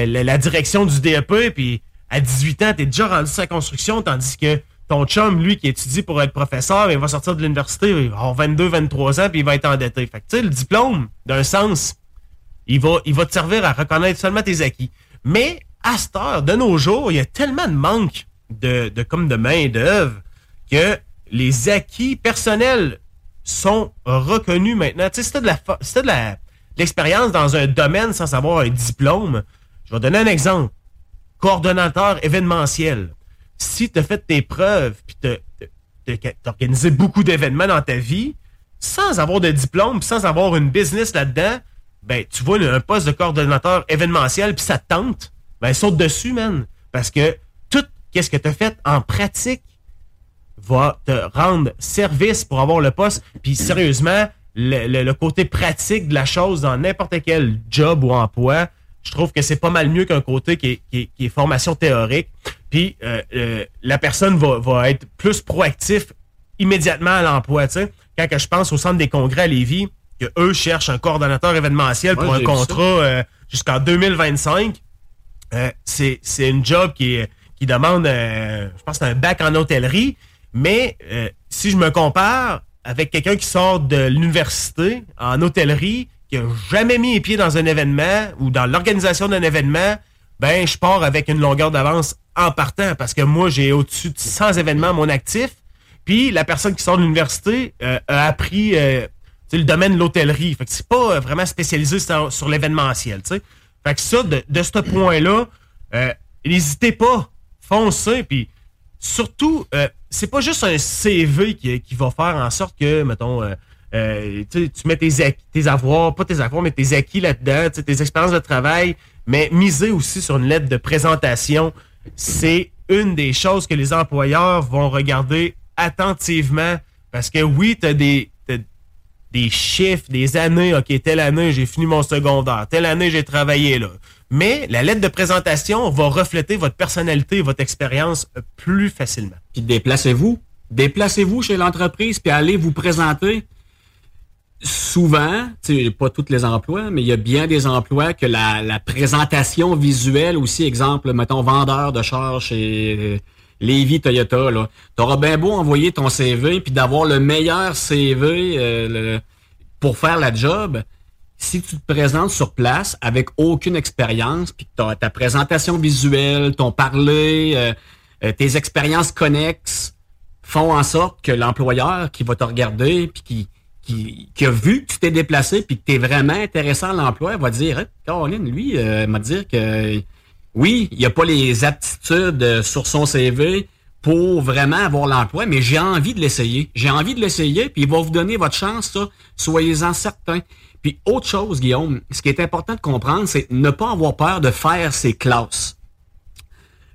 la- la direction du DEP, puis à 18 ans, tu es déjà rendu sur la construction, tandis que ton chum, lui, qui étudie pour être professeur, il va sortir de l'université, il va avoir 22, 23 ans, puis il va être endetté. Fait que, le diplôme, d'un sens, il va, il va te servir à reconnaître seulement tes acquis. Mais, à cette heure, de nos jours, il y a tellement de manque de, de, comme de main-d'œuvre que les acquis personnels sont reconnus maintenant. Tu sais, si t'as de de l'expérience dans un domaine sans avoir un diplôme, je vais donner un exemple. Coordonnateur événementiel. Si tu as fait tes preuves puis t'as- t'as organisé beaucoup d'événements dans ta vie, sans avoir de diplôme, sans avoir une business là-dedans, ben tu vois un poste de coordonnateur événementiel puis ça te tente, ben saute dessus, man. Parce que tout qu'est-ce que tu as fait en pratique va te rendre service pour avoir le poste. Puis sérieusement, le côté pratique de la chose dans n'importe quel job ou emploi, je trouve que c'est pas mal mieux qu'un côté qui est, qui est- qui est formation théorique. Puis euh, euh, la personne va, va être plus proactif immédiatement à l'emploi. tu sais. Quand que je pense au centre des congrès à Lévis, que eux cherchent un coordonnateur événementiel pour un contrat euh, jusqu'en 2025, euh, c'est c'est une job qui, qui demande, euh, je pense, un bac en hôtellerie. Mais euh, si je me compare avec quelqu'un qui sort de l'université en hôtellerie, qui a jamais mis les pieds dans un événement ou dans l'organisation d'un événement, ben je pars avec une longueur d'avance en partant parce que moi j'ai au-dessus de 100 événements mon actif. Puis la personne qui sort de l'université euh, a appris euh, le domaine de l'hôtellerie. Fait que c'est pas euh, vraiment spécialisé sur, sur l'événementiel. Fait que ça, de, ce point-là, n'hésitez pas, foncez. Puis surtout, c'est pas juste un CV qui va faire en sorte que, mettons, euh, tu mets tes, acquis- tes avoirs, pas tes avoirs, mais tes acquis là-dedans, tes expériences de travail, mais miser aussi sur une lettre de présentation, c'est une des choses que les employeurs vont regarder attentivement parce que oui, tu as des, des chiffres, des années. OK, telle année, j'ai fini mon secondaire. Telle année, j'ai travaillé là. Mais la lettre de présentation va refléter votre personnalité votre expérience euh, plus facilement. Puis déplacez-vous. Déplacez-vous chez l'entreprise, puis allez vous présenter. Souvent, pas tous les emplois, mais il y a bien des emplois que la, présentation visuelle aussi, exemple, mettons, vendeur de chars chez euh, Lévis Toyota, là. T'auras bien beau envoyer ton CV puis d'avoir le meilleur CV euh, pour faire la job. Si tu te présentes sur place avec aucune expérience, puis t'as ta présentation visuelle, ton parler, euh, tes expériences connexes font en sorte que l'employeur qui va te regarder puis qui, qui, qui a vu que tu t'es déplacé puis que tu es vraiment intéressant à l'emploi va dire hey, Caroline, lui, euh, m'a dire que oui, il a pas les aptitudes euh, sur son CV pour vraiment avoir l'emploi, mais j'ai envie de l'essayer. J'ai envie de l'essayer, puis il va vous donner votre chance, ça. Soyez-en certains. Puis autre chose, Guillaume, ce qui est important de comprendre, c'est ne pas avoir peur de faire ses classes.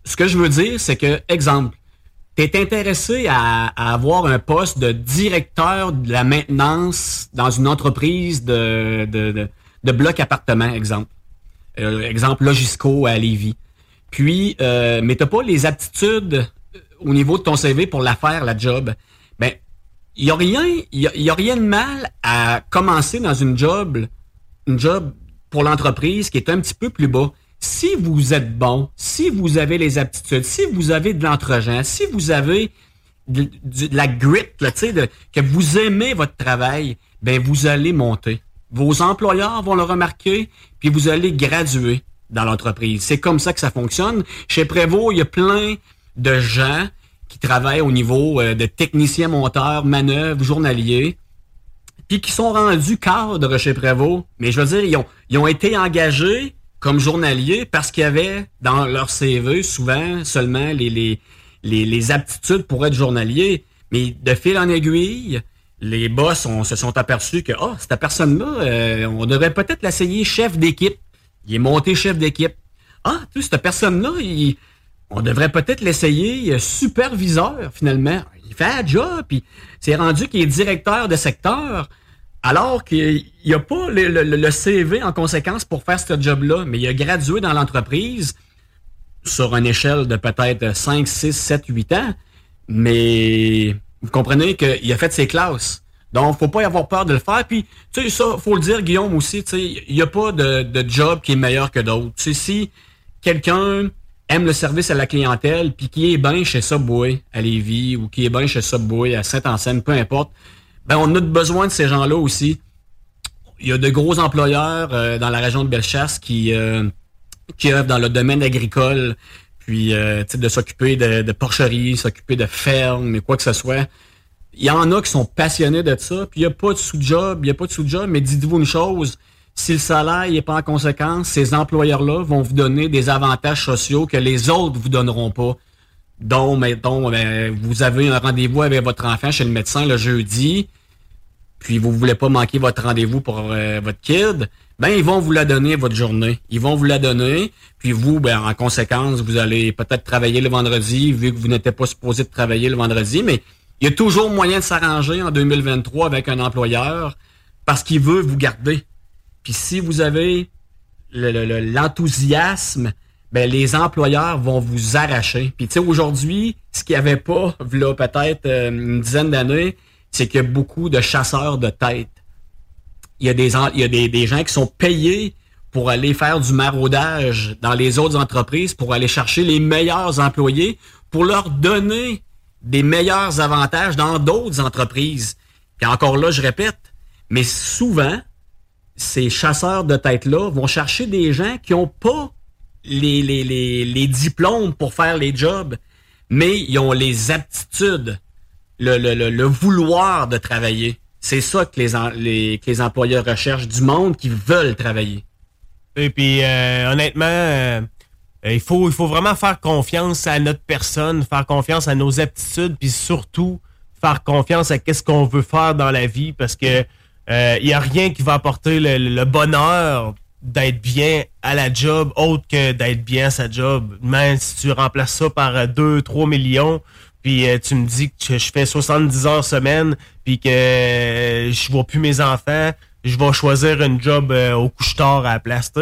Ce que je veux dire, c'est que, exemple, tu es intéressé à, avoir un poste de directeur de la maintenance dans une entreprise de, de, de, exemple. Euh, exemple Logisco à Lévis. Puis, euh, mais tu pas les aptitudes euh, au niveau de ton CV pour la faire, la job. Ben, il n'y a rien, y a rien de mal à commencer dans une job, une job pour l'entreprise qui est un petit peu plus bas. Si vous êtes bon, si vous avez les aptitudes, si vous avez de l'entre-gens, si vous avez de, la grit, là, de- que vous aimez votre travail, ben vous allez monter. Vos employeurs vont le remarquer, puis vous allez graduer dans l'entreprise. C'est comme ça que ça fonctionne. Chez Prévost, il y a plein de gens qui travaillent au niveau euh, de technicien monteur, manœuvre, journalier, puis qui sont rendus cadres chez Prévost. Mais je veux dire, ont, ils ont été engagés comme journaliers parce qu'il y avait dans leur CV souvent seulement les, les, les, aptitudes pour être journalier. Mais de fil en aiguille, les boss se sont aperçus que oh, cette personne-là, euh, on devrait peut-être l'essayer chef d'équipe. Il est monté chef d'équipe. Ah, tu sais, cette personne-là, on devrait peut-être l'essayer euh, superviseur, finalement. Il fait un job, puis c'est rendu qu'il est directeur de secteur, alors qu'il n'y a pas le, CV en conséquence pour faire ce job-là, mais il a gradué dans l'entreprise sur une échelle de peut-être 5, 6, 7, 8 ans, mais vous comprenez qu'il a fait ses classes. Donc, faut pas y avoir peur de le faire. Puis, tu sais, ça, faut le dire, Guillaume, aussi, tu sais, il n'y a pas de, de job qui est meilleur que d'autres. Tu sais, si quelqu'un aime le service à la clientèle, puis qui est bien chez Subway à Lévis, ou qui est bien chez Subway à Saint-Anselme, peu importe, ben, on a besoin de ces gens-là aussi. Il y a de gros employeurs euh, dans la région de Bellechasse qui, euh, qui œuvrent dans le domaine agricole, puis euh, de s'occuper de, de porcheries, s'occuper de fermes, et quoi que ce soit. Il y en a qui sont passionnés de ça, puis il n'y a pas de sous-job, il n'y a pas de sous-job, mais dites-vous une chose, si le salaire n'est pas en conséquence, ces employeurs-là vont vous donner des avantages sociaux que les autres vous donneront pas. Donc, mettons, ben, vous avez un rendez-vous avec votre enfant chez le médecin le jeudi, puis vous voulez pas manquer votre rendez-vous pour euh, votre kid, ben ils vont vous la donner votre journée. Ils vont vous la donner, puis vous, ben en conséquence, vous allez peut-être travailler le vendredi, vu que vous n'étiez pas supposé travailler le vendredi, mais il y a toujours moyen de s'arranger en 2023 avec un employeur parce qu'il veut vous garder. Puis si vous avez le- le- le- l'enthousiasme, ben les employeurs vont vous arracher. Puis tu sais, aujourd'hui, ce qu'il n'y avait pas, là, peut-être euh, une dizaine d'années, c'est qu'il y a beaucoup de chasseurs de tête. Il y a des, gens qui sont payés pour aller faire du maraudage dans les autres entreprises, pour aller chercher les meilleurs employés, pour leur donner des meilleurs avantages dans d'autres entreprises. Puis encore là, je répète, mais souvent, ces chasseurs de tête-là vont chercher des gens qui n'ont pas les, les diplômes pour faire les jobs, mais ils ont les aptitudes, le, vouloir de travailler. C'est ça que les, employeurs recherchent, du monde qui veulent travailler. Et puis, euh, honnêtement, euh, euh, il, faut, vraiment faire confiance à notre personne, faire confiance à nos aptitudes, puis surtout faire confiance à qu'est-ce qu'on veut faire dans la vie, parce que il n'y a rien qui va apporter le, le bonheur d'être bien à la job autre que d'être bien à sa job. Même si tu remplaces ça par 2, 3 millions, puis euh, tu me dis que je fais 70 heures semaine, puis que euh, je vois plus mes enfants, je vais choisir une job euh, au couche-tard à la place,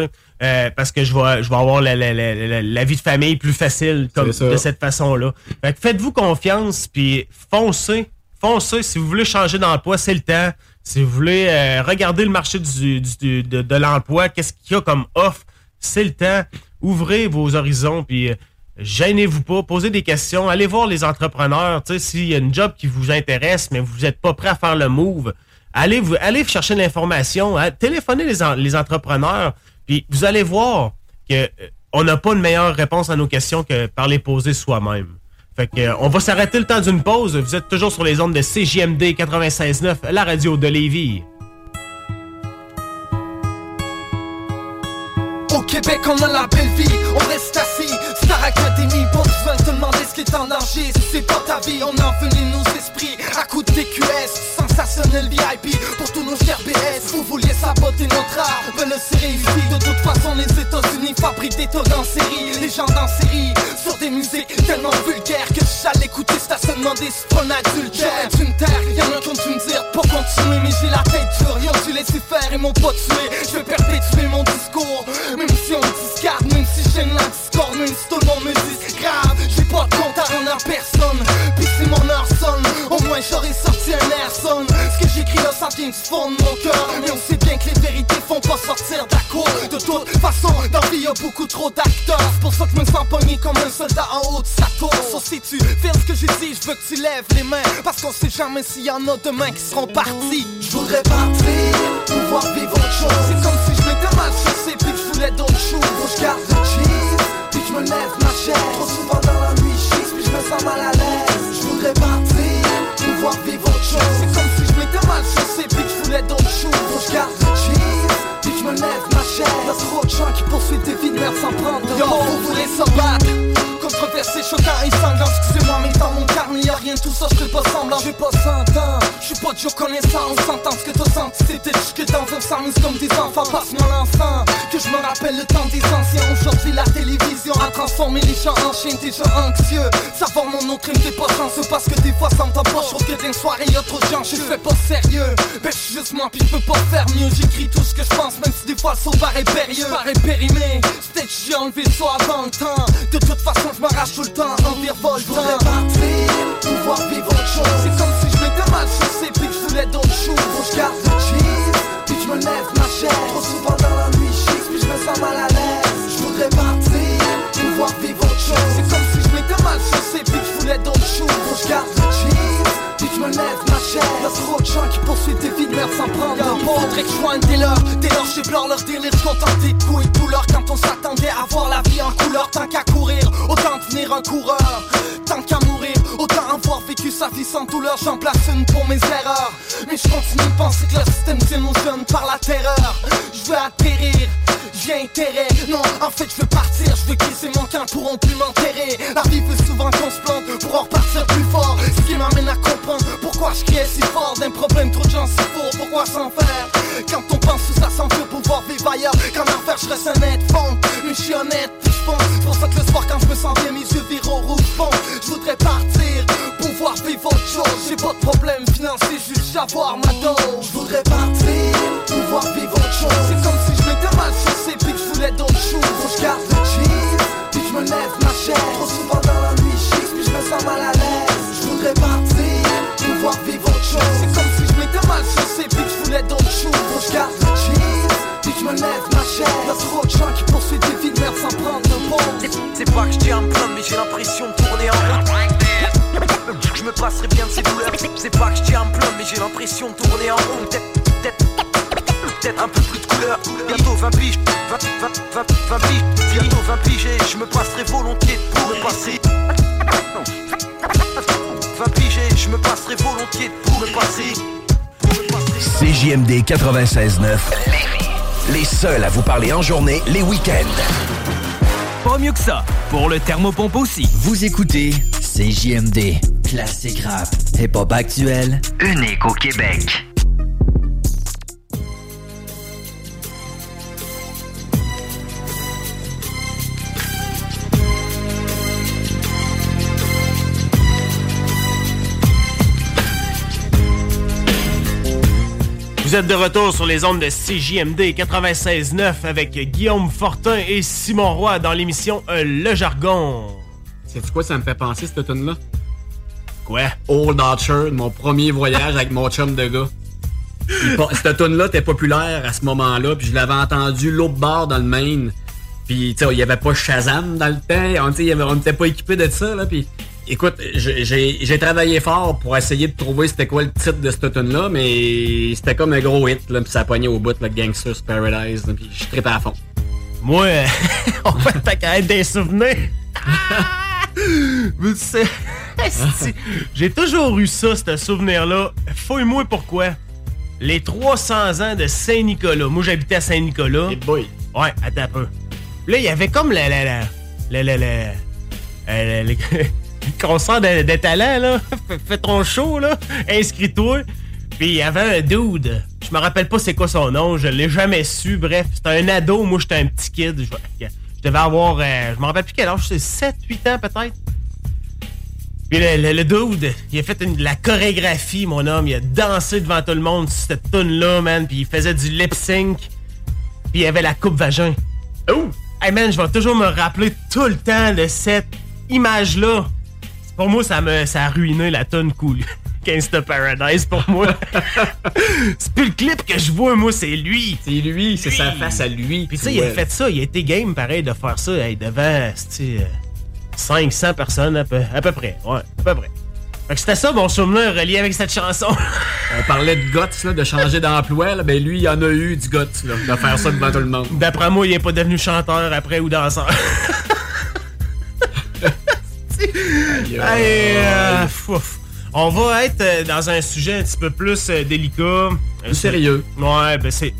euh, parce que je vais, je vais avoir la, la, la, la- la vie de famille plus facile comme de cette façon-là. Faites-vous confiance, puis foncez, foncez. Si vous voulez changer d'emploi, c'est le temps. Si vous voulez regarder le marché du, de, de l'emploi, qu'est-ce qu'il y a comme offre, c'est le temps. Ouvrez vos horizons, puis gênez-vous pas, posez des questions, allez voir les entrepreneurs. S'il y a une job qui vous intéresse, mais vous n'êtes pas prêt à faire le move, allez vous allez chercher l'information, hein, téléphonez les, les entrepreneurs, puis vous allez voir que euh, on n'a pas de meilleure réponse à nos questions que par les poser soi-même. Fait que, euh, on va s'arrêter le temps d'une pause. Vous êtes toujours sur les ondes de CJMD 96.9, la radio de Lévis. Au Québec, on a la belle vie, on reste assis. Star Academy, besoin de te demander ce qui est en danger. Si c'est pas ta vie, on envenime nos esprits. À coup de TQS, sensationnel VIP pour tous nos chers BS. Vous vouliez saboter notre art, ben le c'est réussi. De toute façon, les États-Unis fabriquent des tonnes en série. Les gens en série, sur des musiques tellement vulgaires que j'allais écouter stationnement des spawns adultères. Tu me terre, y'en a qui ont me dire pour continuer, mais j'ai la tête dure. Ont dû laisser faire et m'ont pas tué. Je vais perpétuer mon discours, même si on discarde, même si j'aime la le monde me grave. J'ai pas de compte à rendre à personne, puis si mon heure sonne, au moins j'aurais sorti un air sonne. Ce que j'écris là, ça vient du fond de mon cœur, mais on sait bien que les vérités font pas sortir d'accord. De toute façon, dans vie y'a beaucoup trop d'acteurs. C'est pour ça que je me sens pogné comme un soldat en haut de sa tour. Sauf si tu fais ce que j'ai dit, je veux que tu lèves les mains, parce qu'on sait jamais s'il y en a demain qui seront partis. Je voudrais partir, pouvoir vivre autre chose. C'est comme si je m'étais mal chaussé, puis que je voulais d'autres choses. Faut je garde lève ma chaise. Trop souvent dans la nuit, puis je me sens mal à l'aise. Je voudrais partir, pouvoir vivre autre chose. C'est comme si je m'étais mal chaussé, puis que je voulais d'autres choses. Je garde le cheese, puis je me lève ma chaise. Y'a trop de gens qui poursuivent des vies de merde sans prendre de Yo, vous voulez se battre Controversé, choquant et sanglant Excusez-moi mais dans mon carnet y'a rien tout ça je fais pas semblant J'ai pas 100 ans Je Joe connaissant On s'entend ce que t'as senti. C'était juste que dans un s'amuse comme des enfants Passe-moi l'enfant. Que je me rappelle le temps des anciens. Aujourd'hui la télévision a transformé les gens en chiens Des gens anxieux. Savoir mon nom crime pas chanceux Parce que des fois ça me pas. Je que d'une soirée y'a trop de gens Je fais pas sérieux. Ben je suis juste moi puis je peux pas faire mieux. J'écris tout ce que je pense Même si des fois le saut paraît périlleux. Paraît périmé. Peut-être que j'ai enlevé le soir avant le temps. De toute façon je m'arrache tout le temps En Je voudrais partir Pouvoir vivre autre chose. C'est comme si m'étais mal chaussé Puis je voulais d'autres choses. Faut que je garde le cheese Puis je me lève ma chaise. Trop souvent dans la nuit chisse, Puis je me sens mal à l'aise. Je voudrais partir Pouvoir vivre autre chose. C'est comme si je m'étais mal chaussé Puis je voulais d'autres choses. Faut que je garde le cheese puis je me lève ma chaise. Y'a trop de gens qui poursuivent des vies de merde sans prendre de pause Faudrait que je sois un leurs Dès lors j'éplore leur délire Contenté de coups et de douleur Quand on s'attendait à voir la vie en couleur. Tant qu'à courir, autant devenir un coureur. Tant qu'à sa vie sans douleur J'en place pour mes erreurs. Mais je continue de penser que le système jeunes par la terreur. Je veux atterrir j'ai intérêt, non, en fait je veux partir, je veux qu'ils mon camp pourront plus m'enterrer. La vie veut souvent qu'on se plante pour en repartir plus fort. Ce qui m'amène à comprendre pourquoi je criais si fort. D'un problème trop de gens si faux, pourquoi s'en faire? Quand on pense tout ça sans veut pouvoir vivre ailleurs Qu'en enfer je reste honnête, fond, mais je suis honnête je C'est pour ça que le soir quand je me sens bien mes yeux virent au rouge fond. Je voudrais partir, vivre autre chose. J'ai pas de problème financier, juste avoir ma dose. Je voudrais partir, pouvoir vivre autre chose. C'est comme si je m'étais mal chaussé puis que je voulais d'autres choses. Faut que je garde le cheese, puis je me lève ma chaise. Trop souvent dans la nuit chisse, puis je me sens mal à l'aise. Je voudrais partir, pouvoir vivre autre chose. C'est comme si je m'étais mal chaussé puis que je voulais d'autres choses. Faut que je garde le cheese, je me lève ma chaise. Y'a trop de gens qui poursuivent des vies de merde sans prendre de pause. C'est pas que je tiens à me plaindre, mais j'ai l'impression de tourner en rond. Je me passerai bien de ces douleurs. C'est pas que je tiens me plaindre, mais j'ai l'impression de tourner en rond. Peut-être, peut-être, peut-être un peu plus de couleur. Bientôt 20 piges, 20, 20, 20, 20 piges. Bientôt 20 piges et je me passerai volontiers pour me passer. 20 piges et je me passerai volontiers pour me passer. CJMD 96.9. Les seuls à vous parler en journée, les week-ends. Pas mieux que ça. Pour le thermopompe aussi. Vous écoutez CJMD, classique rap, hip-hop actuel, unique au Québec. Vous êtes de retour sur les ondes de CJMD 96.9 avec Guillaume Fortin et Simon Roy dans l'émission euh, Le Jargon. C'est quoi ça me fait penser, cette tune là Quoi? Old Archer, mon premier voyage avec mon chum de gars. Cette tune là était populaire à ce moment-là, puis je l'avais entendu l'autre bord dans le Maine. Puis, tu sais, il y avait pas Shazam dans le temps, on n'était pas équipé de ça, là, puis... Écoute, j'ai- travaillé fort pour essayer de trouver c'était quoi le titre de cette tune là mais c'était comme un gros hit, là, puis ça pognait au bout, le Gangster's Paradise, là, puis je trippais à fond. Moi, euh, on va même des souvenirs. J'ai toujours eu ça, ce souvenir-là. Fouille-moi pourquoi. Les 300 ans de Saint-Nicolas. Moi, j'habitais à Saint-Nicolas. Ouais, attends un peu. Là, il y avait comme la... la, la, la, la, la- euh, le, le concert de, de talent, là. Fais ton show, là. Inscris-toi. Puis il y avait un dude. Je me rappelle pas c'est quoi son nom. Je l'ai jamais su. Bref, c'était un ado. Moi, j'étais un petit kid. Je, je devais avoir... euh, je me rappelle plus quel âge. C'est 7, 8 ans, peut-être. Puis le, le- le dude, il a fait une- de la chorégraphie, mon homme. Il a dansé devant tout le monde sur cette tune-là, man. Puis il faisait du lip-sync. Puis il avait la coupe vagin. Oh! Hey man, je vais toujours me rappeler tout le temps de cette image-là. Pour moi, ça, me, ça a ruiné la tune cool. Gangsta Paradise pour moi. c'est plus le clip que je vois, moi, c'est lui. C'est lui, c'est sa face à lui. Puis tu sais, il a fait ça, il a été game pareil de faire ça hey, devant, tu sais, euh, 500 personnes à peu, à peu près. Ouais, à peu près. Fait que c'était ça mon souvenir relié avec cette chanson. On parlait de guts, là, de changer d'emploi. là. Ben lui, il en a eu du guts, là, de faire ça devant tout le monde. D'après moi, il est pas devenu chanteur après ou danseur. Euh, fouf. On va être euh, dans un sujet un petit peu plus euh, délicat. Euh, Plus sérieux. Ouais, ben c'est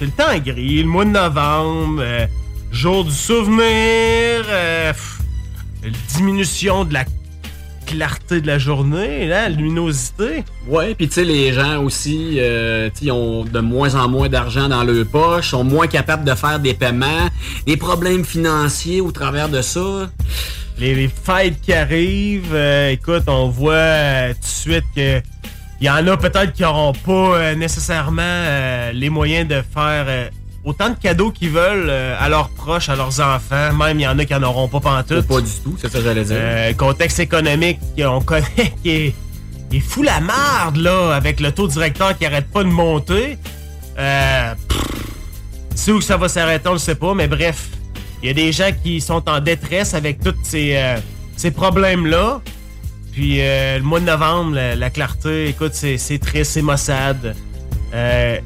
le temps gris, le mois de novembre, euh, jour du souvenir, euh, pff, diminution de la clarté de la journée, là, la luminosité. Ouais, puis tu sais, les gens aussi, euh, ils ont de moins en moins d'argent dans leur poche, sont moins capables de faire des paiements, des problèmes financiers au travers de ça. Les, les fêtes qui arrivent, euh, écoute, on voit euh, tout de suite que il y en a peut-être qui n'auront pas euh, nécessairement les moyens de faire autant de cadeaux qu'ils veulent à leurs proches, à leurs enfants. Même il y en a qui n'en auront pas pantoute. Pas du tout, c'est ça que j'allais dire. Euh, contexte économique qu'on connaît qui est, qui est fou la marde, là, avec le taux directeur qui arrête pas de monter. Euh, pff, c'est où que ça va s'arrêter, on le sait pas, mais bref. Il y a des gens qui sont en détresse avec tous ces, euh, ces problèmes-là. Puis euh, le mois de novembre, la, la clarté, écoute, c'est triste, c'est maussade. Euh,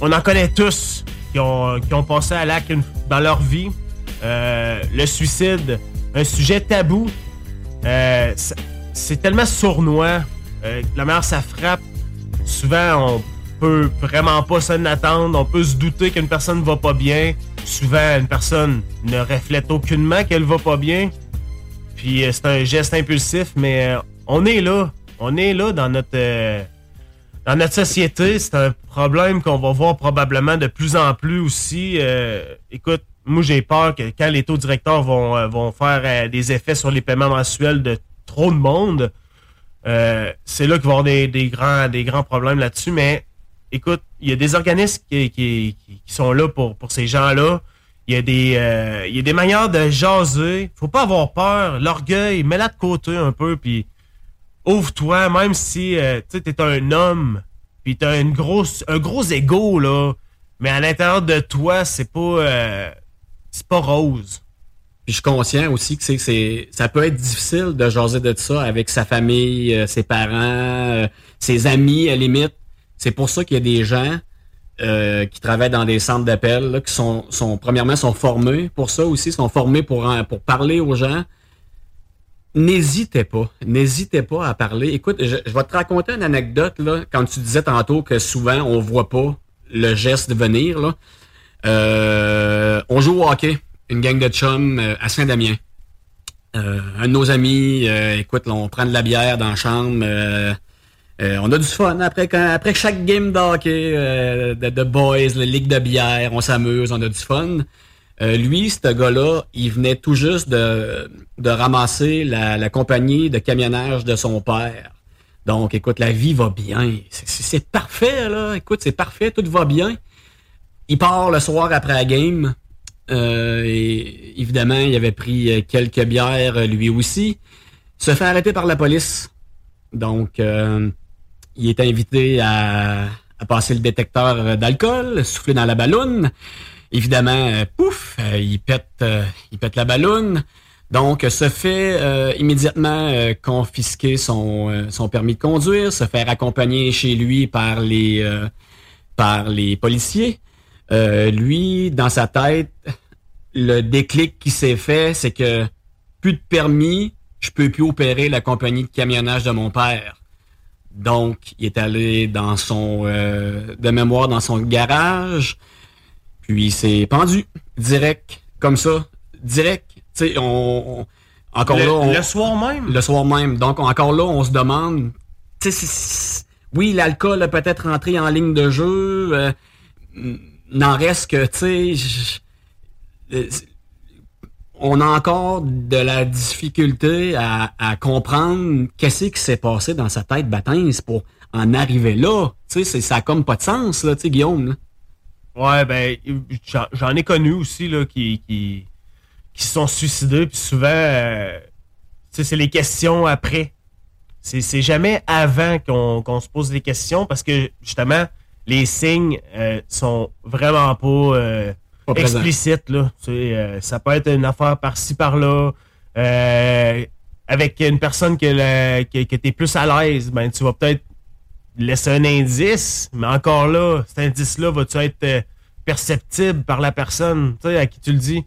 on en connaît tous qui ont, qui ont passé à l'acte dans leur vie. Le suicide, un sujet tabou. C'est- tellement sournois. La manière ça frappe, souvent on peut vraiment pas s'en attendre. On peut se douter qu'une personne va pas bien. Souvent, une personne ne reflète aucunement qu'elle va pas bien. Puis euh, c'est un geste impulsif, mais euh, on est là. On est là dans notre euh, dans notre société. C'est un problème qu'on va voir probablement de plus en plus aussi. Euh, écoute, moi j'ai peur que quand les taux directeurs vont, vont faire des effets sur les paiements mensuels de trop de monde, c'est là qu'il va y avoir des, des grands, des grands problèmes là-dessus. Mais écoute, il y a des organismes qui, sont là pour, ces gens-là. Il y, a des, euh, il y a des manières de jaser. Faut pas avoir peur. L'orgueil, mets-la de côté un peu, puis ouvre-toi, même si euh, tu es un homme, puis tu as une grosse, un gros ego, là. Mais à l'intérieur de toi, c'est pas, euh, c'est pas rose. Puis je suis conscient aussi que c'est, ça peut être difficile de jaser de ça avec sa famille, euh, ses parents, ses amis, à la limite. C'est pour ça qu'il y a des gens euh, qui travaillent dans des centres d'appel, qui sont, premièrement, sont formés pour ça aussi, sont formés pour, pour parler aux gens. N'hésitez pas, n'hésitez pas à parler. Écoute, je, vais te raconter une anecdote, là, quand tu disais tantôt que souvent on voit pas le geste venir. Euh, on joue au hockey, une gang de chums euh, à Saint-Damien. Un de nos amis, écoute, on prend de la bière dans la chambre. Euh, on a du fun après, quand- après chaque game de hockey, euh, de, boys, la ligue de bière, on s'amuse, on a du fun. Euh, lui, ce gars-là, il venait tout juste de, de ramasser la, la compagnie de camionnage de son père. Donc, écoute, la vie va bien. C'est- parfait, là. Écoute, c'est parfait, tout va bien. Il part le soir après la game. Et évidemment, il avait pris quelques bières lui aussi. Se fait arrêter par la police. Donc, il est invité à, à passer le détecteur d'alcool, souffler dans la balloune. Évidemment, euh, pouf, euh, il pète, euh, il pète la balloune. Donc, se fait immédiatement confisquer son, son permis de conduire, se faire accompagner chez lui par les, par les policiers. Lui, dans sa tête, le déclic qui s'est fait, c'est que plus de permis, je peux plus opérer la compagnie de camionnage de mon père. Donc, il est allé dans son, euh, de mémoire, dans son garage, puis il s'est pendu, direct, comme ça, direct. Tu sais, on, on- encore Le- là, on- le soir même? Le soir même. Donc, encore là, on se demande, tu sais, oui, l'alcool a peut-être rentré en ligne de jeu, euh, n'en reste que, tu sais, je- euh, on a encore de la difficulté à, comprendre qu'est-ce qui s'est passé dans sa tête baptême pour en arriver là. Tu sais, ça a comme pas de sens, tu sais, Guillaume. là. Ouais, ben, j'en- ai connu aussi, là, qui, qui, qui sont suicidés, puis souvent, euh, tu sais, c'est les questions après. C'est jamais avant qu'on qu'on se pose des questions, parce que, justement, les signes euh, sont vraiment pas, euh, Explicites, là. Tu euh, ça peut être une affaire par-ci, par-là. Euh, avec une personne que, que, que t'es plus à l'aise, ben, tu vas peut-être laisser un indice, mais encore là, cet indice-là va-tu être euh, perceptible par la personne tu à qui tu le dis?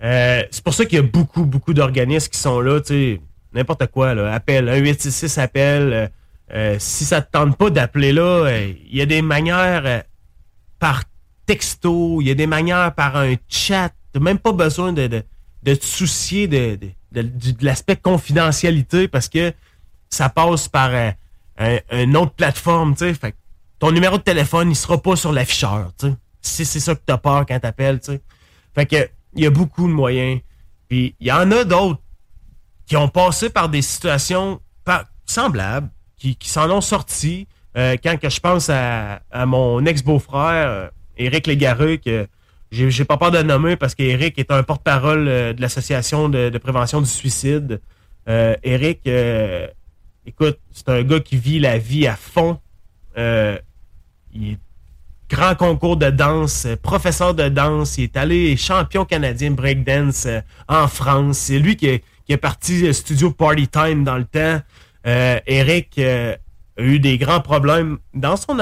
C'est pour ça qu'il y a beaucoup, beaucoup d'organismes qui sont là, tu n'importe quoi, là, appel, 1 866 appel. si ça te tente pas d'appeler là, il y a des manières par texto, il y a des manières par un chat. T'as même pas besoin de, de, de te soucier de, l'aspect confidentialité parce que ça passe par euh, un, une autre plateforme, tu sais. Fait que ton numéro de téléphone, il sera pas sur l'afficheur, tu. Si c'est ça que t'as peur quand t'appelles, tu sais. Fait que, il y a beaucoup de moyens. Puis, il y en a d'autres qui ont passé par des situations semblables, qui, s'en ont sortis. Euh, quand je pense à, à mon ex-beau-frère, euh, Éric Légareux, que j'ai pas peur de le nommer parce qu'Éric est un porte-parole euh, de l'Association de, prévention du suicide. Euh, Éric, euh, écoute, c'est un gars qui vit la vie à fond. Euh, il est grand concours de danse, professeur de danse. Il est allé champion canadien breakdance en France. C'est lui qui, est- qui est parti studio Party Time dans le temps. Eric a eu des grands problèmes dans son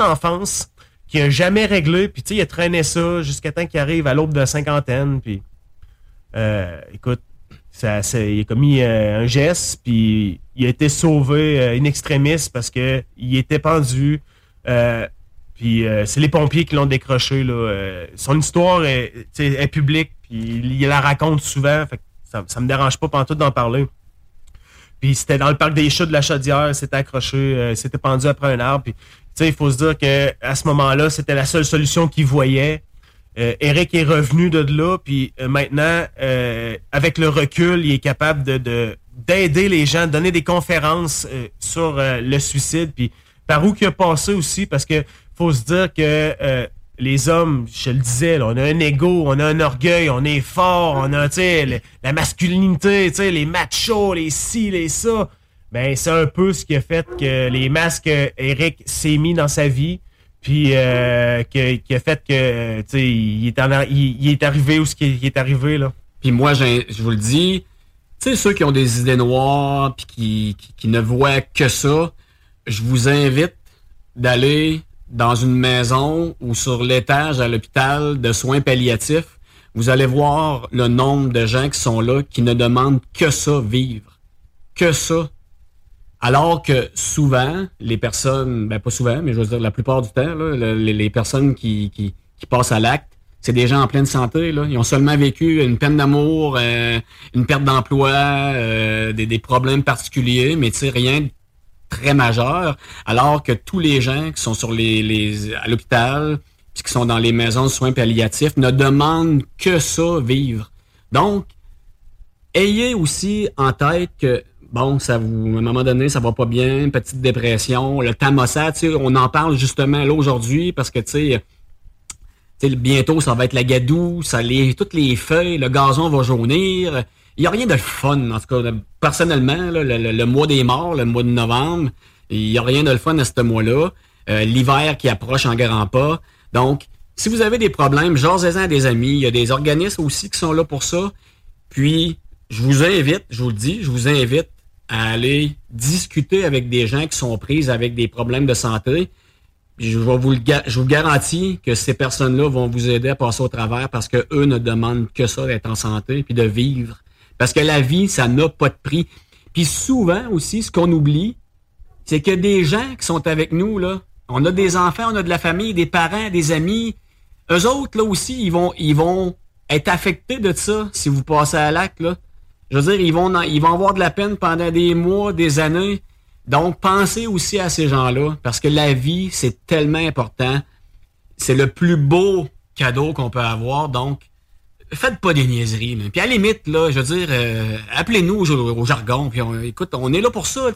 enfance qu'il a jamais réglé. Puis tu sais, il a traîné ça jusqu'à temps qu'il arrive à l'aube de la cinquantaine. Puis euh, écoute, ça, il a commis euh, un geste, puis il a été sauvé euh, in extremis parce que il était pendu. Puis c'est les pompiers qui l'ont décroché. Là. Son histoire est, publique, puis il, la raconte souvent. Ça, ça me dérange pas pantoute d'en parler. Puis c'était dans le parc des chats de la Chaudière, c'était accroché, c'était pendu après un arbre. Sais, il faut se dire que à ce moment-là, c'était la seule solution qu'il voyait. Euh, Eric est revenu de là, puis euh, maintenant, euh, avec le recul, il est capable de de- d'aider les gens, de donner des conférences euh, sur euh, le suicide, puis par où qu'il a passé aussi, parce que faut se dire que euh, les hommes, je le disais, on a un ego, on a un orgueil, on est fort, on a la masculinité, les machos, les ci, les ça. Ben, c'est un peu ce qui a fait que les masques que Eric s'est mis dans sa vie, puis euh, qui a fait que, euh, tu sais, il, est en- il, est arrivé où ce qui est, arrivé, là. Puis moi, je vous le dis, tu sais, ceux qui ont des idées noires puis qui, qui, qui ne voient que ça, je vous invite d'aller dans une maison ou sur l'étage à l'hôpital de soins palliatifs. Vous allez voir le nombre de gens qui sont là qui ne demandent que ça, vivre. Que ça. Alors que souvent, les personnes, ben pas souvent, mais je veux dire la plupart du temps, là, le- les, les personnes qui, qui, qui passent à l'acte, c'est des gens en pleine santé. Là. Ils ont seulement vécu une peine d'amour, euh, une perte d'emploi, euh, des, des problèmes particuliers, mais rien de très majeur. Alors que tous les gens qui sont sur les, les à l'hôpital, puis qui sont dans les maisons de soins palliatifs, ne demandent que ça, vivre. Donc, ayez aussi en tête que bon, ça vous, à un moment donné, ça va pas bien, petite dépression, le tamossat, tu sais, on en parle justement là aujourd'hui parce que, tu sais, sais, bientôt, ça va être la gadoue, ça toutes les feuilles, le gazon va jaunir. Il n'y a rien de fun, en tout cas, personnellement, le, mois des morts, le mois de novembre, il n'y a rien de fun à ce mois-là. Euh, L'hiver qui approche en grand pas. Donc, si vous avez des problèmes, jasez-en à des amis. Il y a des organismes aussi qui sont là pour ça. Puis, je vous invite, je vous le dis, je vous invite à aller discuter avec des gens qui sont prises avec des problèmes de santé. Je, vous garantis que ces personnes-là vont vous aider à passer au travers parce que eux ne demandent que ça d'être en santé puis de vivre. Parce que la vie, ça n'a pas de prix. Puis souvent aussi, ce qu'on oublie, c'est que des gens qui sont avec nous, là, on a des enfants, on a de la famille, des parents, des amis. Eux autres, là aussi, ils vont, ils vont être affectés de ça si vous passez à l'acte. Je veux dire, ils vont, avoir de la peine pendant des mois, des années. Donc, pensez aussi à ces gens-là, parce que la vie, c'est tellement important. C'est le plus beau cadeau qu'on peut avoir. Donc, faites pas des niaiseries. Puis à la limite, là, je veux dire, euh, appelez-nous au, jargon. Puis on- écoute, on est là pour ça.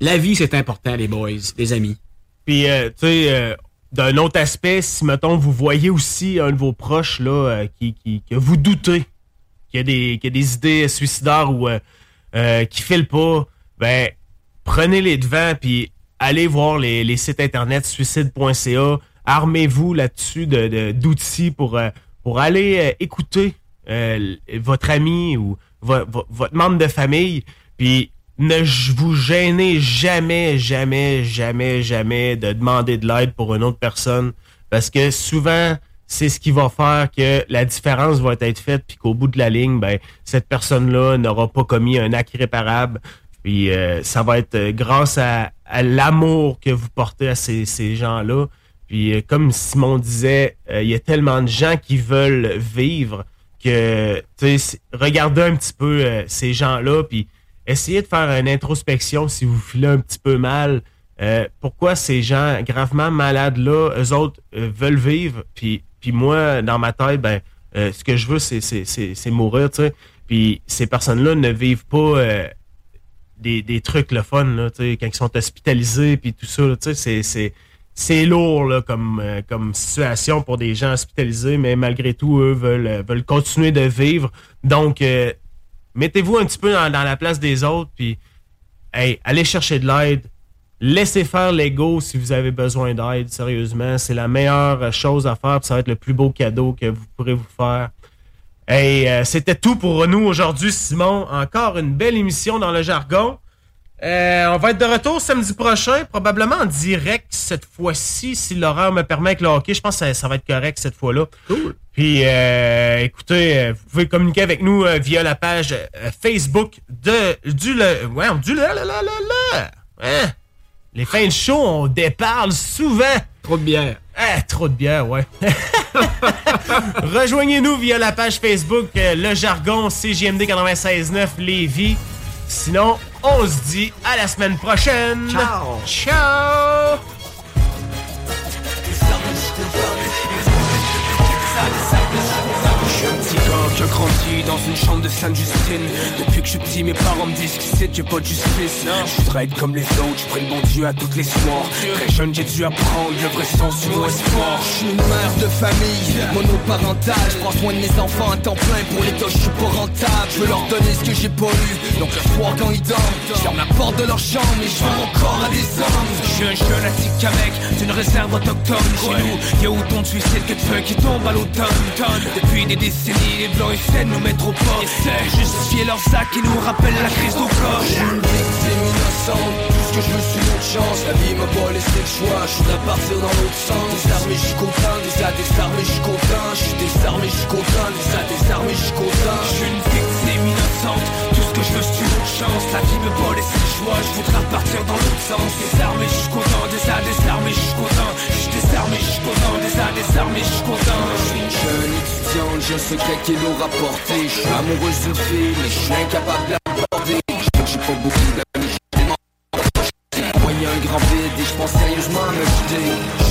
La vie, c'est important, les boys, les amis. Puis, euh, tu sais, euh, d'un autre aspect, si, mettons, vous voyez aussi un de vos proches, là, qui, qui, que vous doutez qu'il y, a des- a des idées suicidaires ou euh, euh, qui filent pas, ben, prenez les devants, puis allez voir les, les sites internet suicide.ca. Armez-vous là-dessus de- de- d'outils pour, euh, pour aller euh, écouter euh, votre ami ou vo- vo- votre membre de famille. Puis ne vous gênez jamais, jamais, jamais, jamais de demander de l'aide pour une autre personne. Parce que souvent, c'est ce qui va faire que la différence va être faite, puis qu'au bout de la ligne, ben, cette personne-là n'aura pas commis un acte irréparable. Puis euh, ça va être euh, grâce à, à l'amour que vous portez à ces, ces gens-là. Puis euh, comme Simon disait, euh, il y a tellement de gens qui veulent vivre que regardez un petit peu euh, ces gens-là, puis essayez de faire une introspection si vous filez un petit peu mal. Pourquoi ces gens gravement malades-là, eux autres, veulent vivre, puis, puis moi, dans ma tête, ben, euh, ce que je veux, c'est, c'est, c'est, mourir, tu sais. Puis ces personnes-là ne vivent pas euh, des, des trucs le fun, là, quand ils sont hospitalisés, puis tout ça, tu sais, c'est, c'est, c'est lourd là, comme, euh, comme situation pour des gens hospitalisés, mais malgré tout, eux veulent, veulent continuer de vivre. Donc, mettez-vous un petit peu dans, la place des autres, puis allez chercher de l'aide. Laissez faire l'ego si vous avez besoin d'aide, sérieusement. C'est la meilleure chose à faire, ça va être le plus beau cadeau que vous pourrez vous faire. Hey, euh, c'était tout pour nous aujourd'hui, Simon. Encore une belle émission dans le jargon. Euh, on va être de retour samedi prochain, probablement en direct cette fois-ci, si l'horaire me permet avec le hockey. Je pense que ça, ça va être correct cette fois-là. Cool. Puis, euh, écoutez, vous pouvez communiquer avec nous via la page Facebook de du le, ouais, du le, la, la, la, la. Hein? Les fins de show, on déparle souvent. Trop de bière. Ah, trop de bière, ouais. Rejoignez-nous via la page Facebook euh, Le Jargon CJMD 96.9 Lévis. Sinon, on se dit à la semaine prochaine. Ciao. Ciao. Je suis un petit gars qui a grandi dans une chambre de Sainte-Justine Depuis que je suis petit, mes parents me disent que c'est j'ai pas de justice. Je suis straight comme les autres, je prie le bon Dieu à toutes les soirs. Très jeune, j'ai dû apprendre le vrai sens du mot espoir. Je suis une mère de famille, monoparentale. Je prends soin de mes enfants à temps plein. Pour les gosses je suis pas rentable. Je veux leur donner ce que j'ai pas eu. Donc le soir quand ils dorment Je ferme la porte de leur chambre Et je vends mon corps à des hommes. Je suis un jeune attique mec d'une réserve autochtone. Chez nous, y'a autant de suicides que de feux qui tombent à l'automne. Depuis des décennies, les blancs essaient de nous mettre au port. Essaient de justifier leurs actes qui nous rappellent la crise corps. Je suis une victime innocente Tout ce que je c'est une autre chance. La vie m'a pas laissé le choix Je voudrais partir dans l'autre sens. Désarmé je suis content Déjà désarmé suis content Je suis désarmé je suis content Déjà désarmé suis content Je suis une victime innocente je veux c'est une chance La vie me pas laisser choix Je voudrais repartir dans l'autre sens. Désarmé content Déjà désarmé je suis content Je suis désarmé content Déjà désarmé je suis content Je suis une jeune étudiante J'ai un secret qui nous rapporté Je suis amoureuse d'une fille Mais je suis incapable de l'aborder J'ai pas beaucoup d'amis J'ai des y'a un grand vide Et je pense sérieusement à me quitter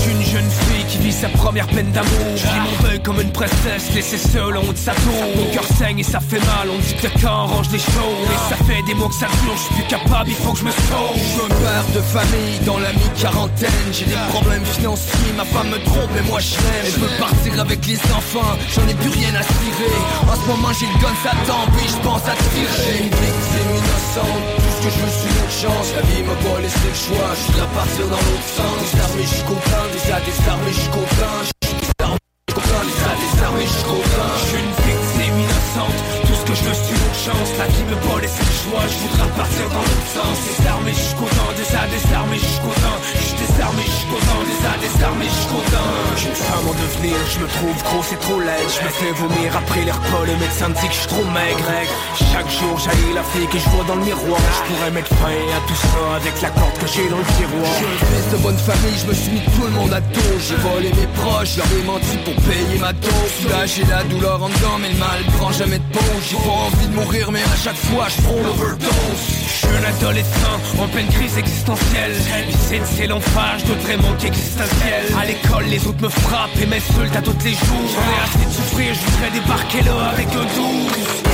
sa première peine d'amour. Je vis mon deuil comme une princesse laissée seule en haut de sa tour. Mon cœur saigne et ça fait mal, on dit que le temps range les choses Et ça fait des mois que ça dure, je suis plus capable, il faut que je me sauve. Je père de famille dans la mi-quarantaine. J'ai des problèmes financiers, ma femme me trompe et moi je l'aime. Elle veut partir avec les enfants, j'en ai plus rien à tirer En ce moment j'ai le gun, ça tombe et je pense à tirer. Une victime innocente, tout ce que je veux c'est une chance. La vie m'a pas laissé le choix, je voudrais partir dans l'autre sens. Désarmé, je suis content, déjà désarmé, je suis content Je suis désarmé, je suis content, déjà désarmé, je suis content Je suis une victime innocente, tout ce que je une chance. La vie me pas laissé le choix, je voudrais partir dans l'autre sens. Désarmé, suis content, déjà désarmé, suis content Je désarmé, suis content, déjà désarmé, suis content J'ai une femme en devenir, je me trouve gros, c'est trop laid. Je me fais vomir après les repas, le médecin dit que je suis trop maigre. Chaque jour j'haïs la fille que je vois dans le miroir. Je pourrais mettre fin à tout ça avec la corde que j'ai dans le tiroir. Je suis fils de bonne famille, je me suis mis tout le monde à dos. J'ai volé mes proches, leur ai menti pour payer ma dose. Là j'ai la douleur en dedans, mais le mal prend jamais de pause J'ai pas envie de mourir, mais à chaque fois je prends l'overdose. Je suis un adolescent en pleine crise existentielle. Lycée c'est l'enfer, je dois vraiment qu'existentiel À l'école les autres me frappent et m'insultent à tous les jours. J'en ai assez de souffrir, je voudrais débarquer là avec un 12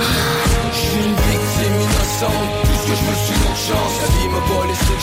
Je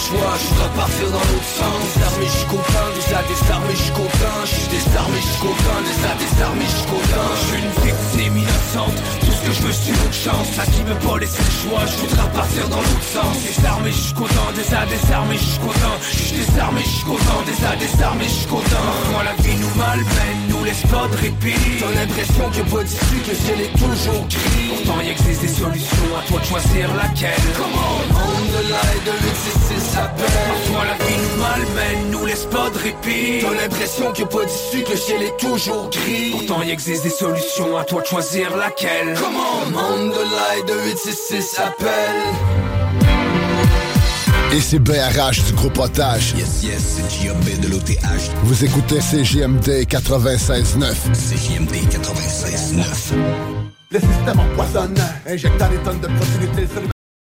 Je voudrais partir dans l'autre sens. Désarmé, je suis content Déjà désarmé, je suis content Je suis désarmé, je suis content Déjà désarmé, je suis content Je suis une victime innocente. Tout ce que je veux c'est autre chance. La vie me pas laissé le choix. Je voudrais partir dans l'autre sens. Désarmé, je suis content Déjà désarmé, je suis content Je suis désarmé, je suis content Déjà désarmé, je suis content Parfois la vie nous malmène Nous laisse pas de répit. T'as l'impression a pas d'issue Que ciel est toujours gris. Pourtant il existe des solutions À toi de choisir laquelle. Comment On. The line de 866 s'appelle Parfois la vie nous malmène Nous laisse pas de répit T'as l'impression qu'il n'y a pas d'issue Que le ciel est toujours gris Pourtant il existe des solutions À toi de choisir laquelle Comment On the line de 866 s'appelle Et c'est BRH du groupe Otage. Yes, yes, c'est J.O.B. de l'OTH. Vous écoutez CJMD 96.9. CJMD 96.9. Le système empoisonne, injectant des tonnes de protéines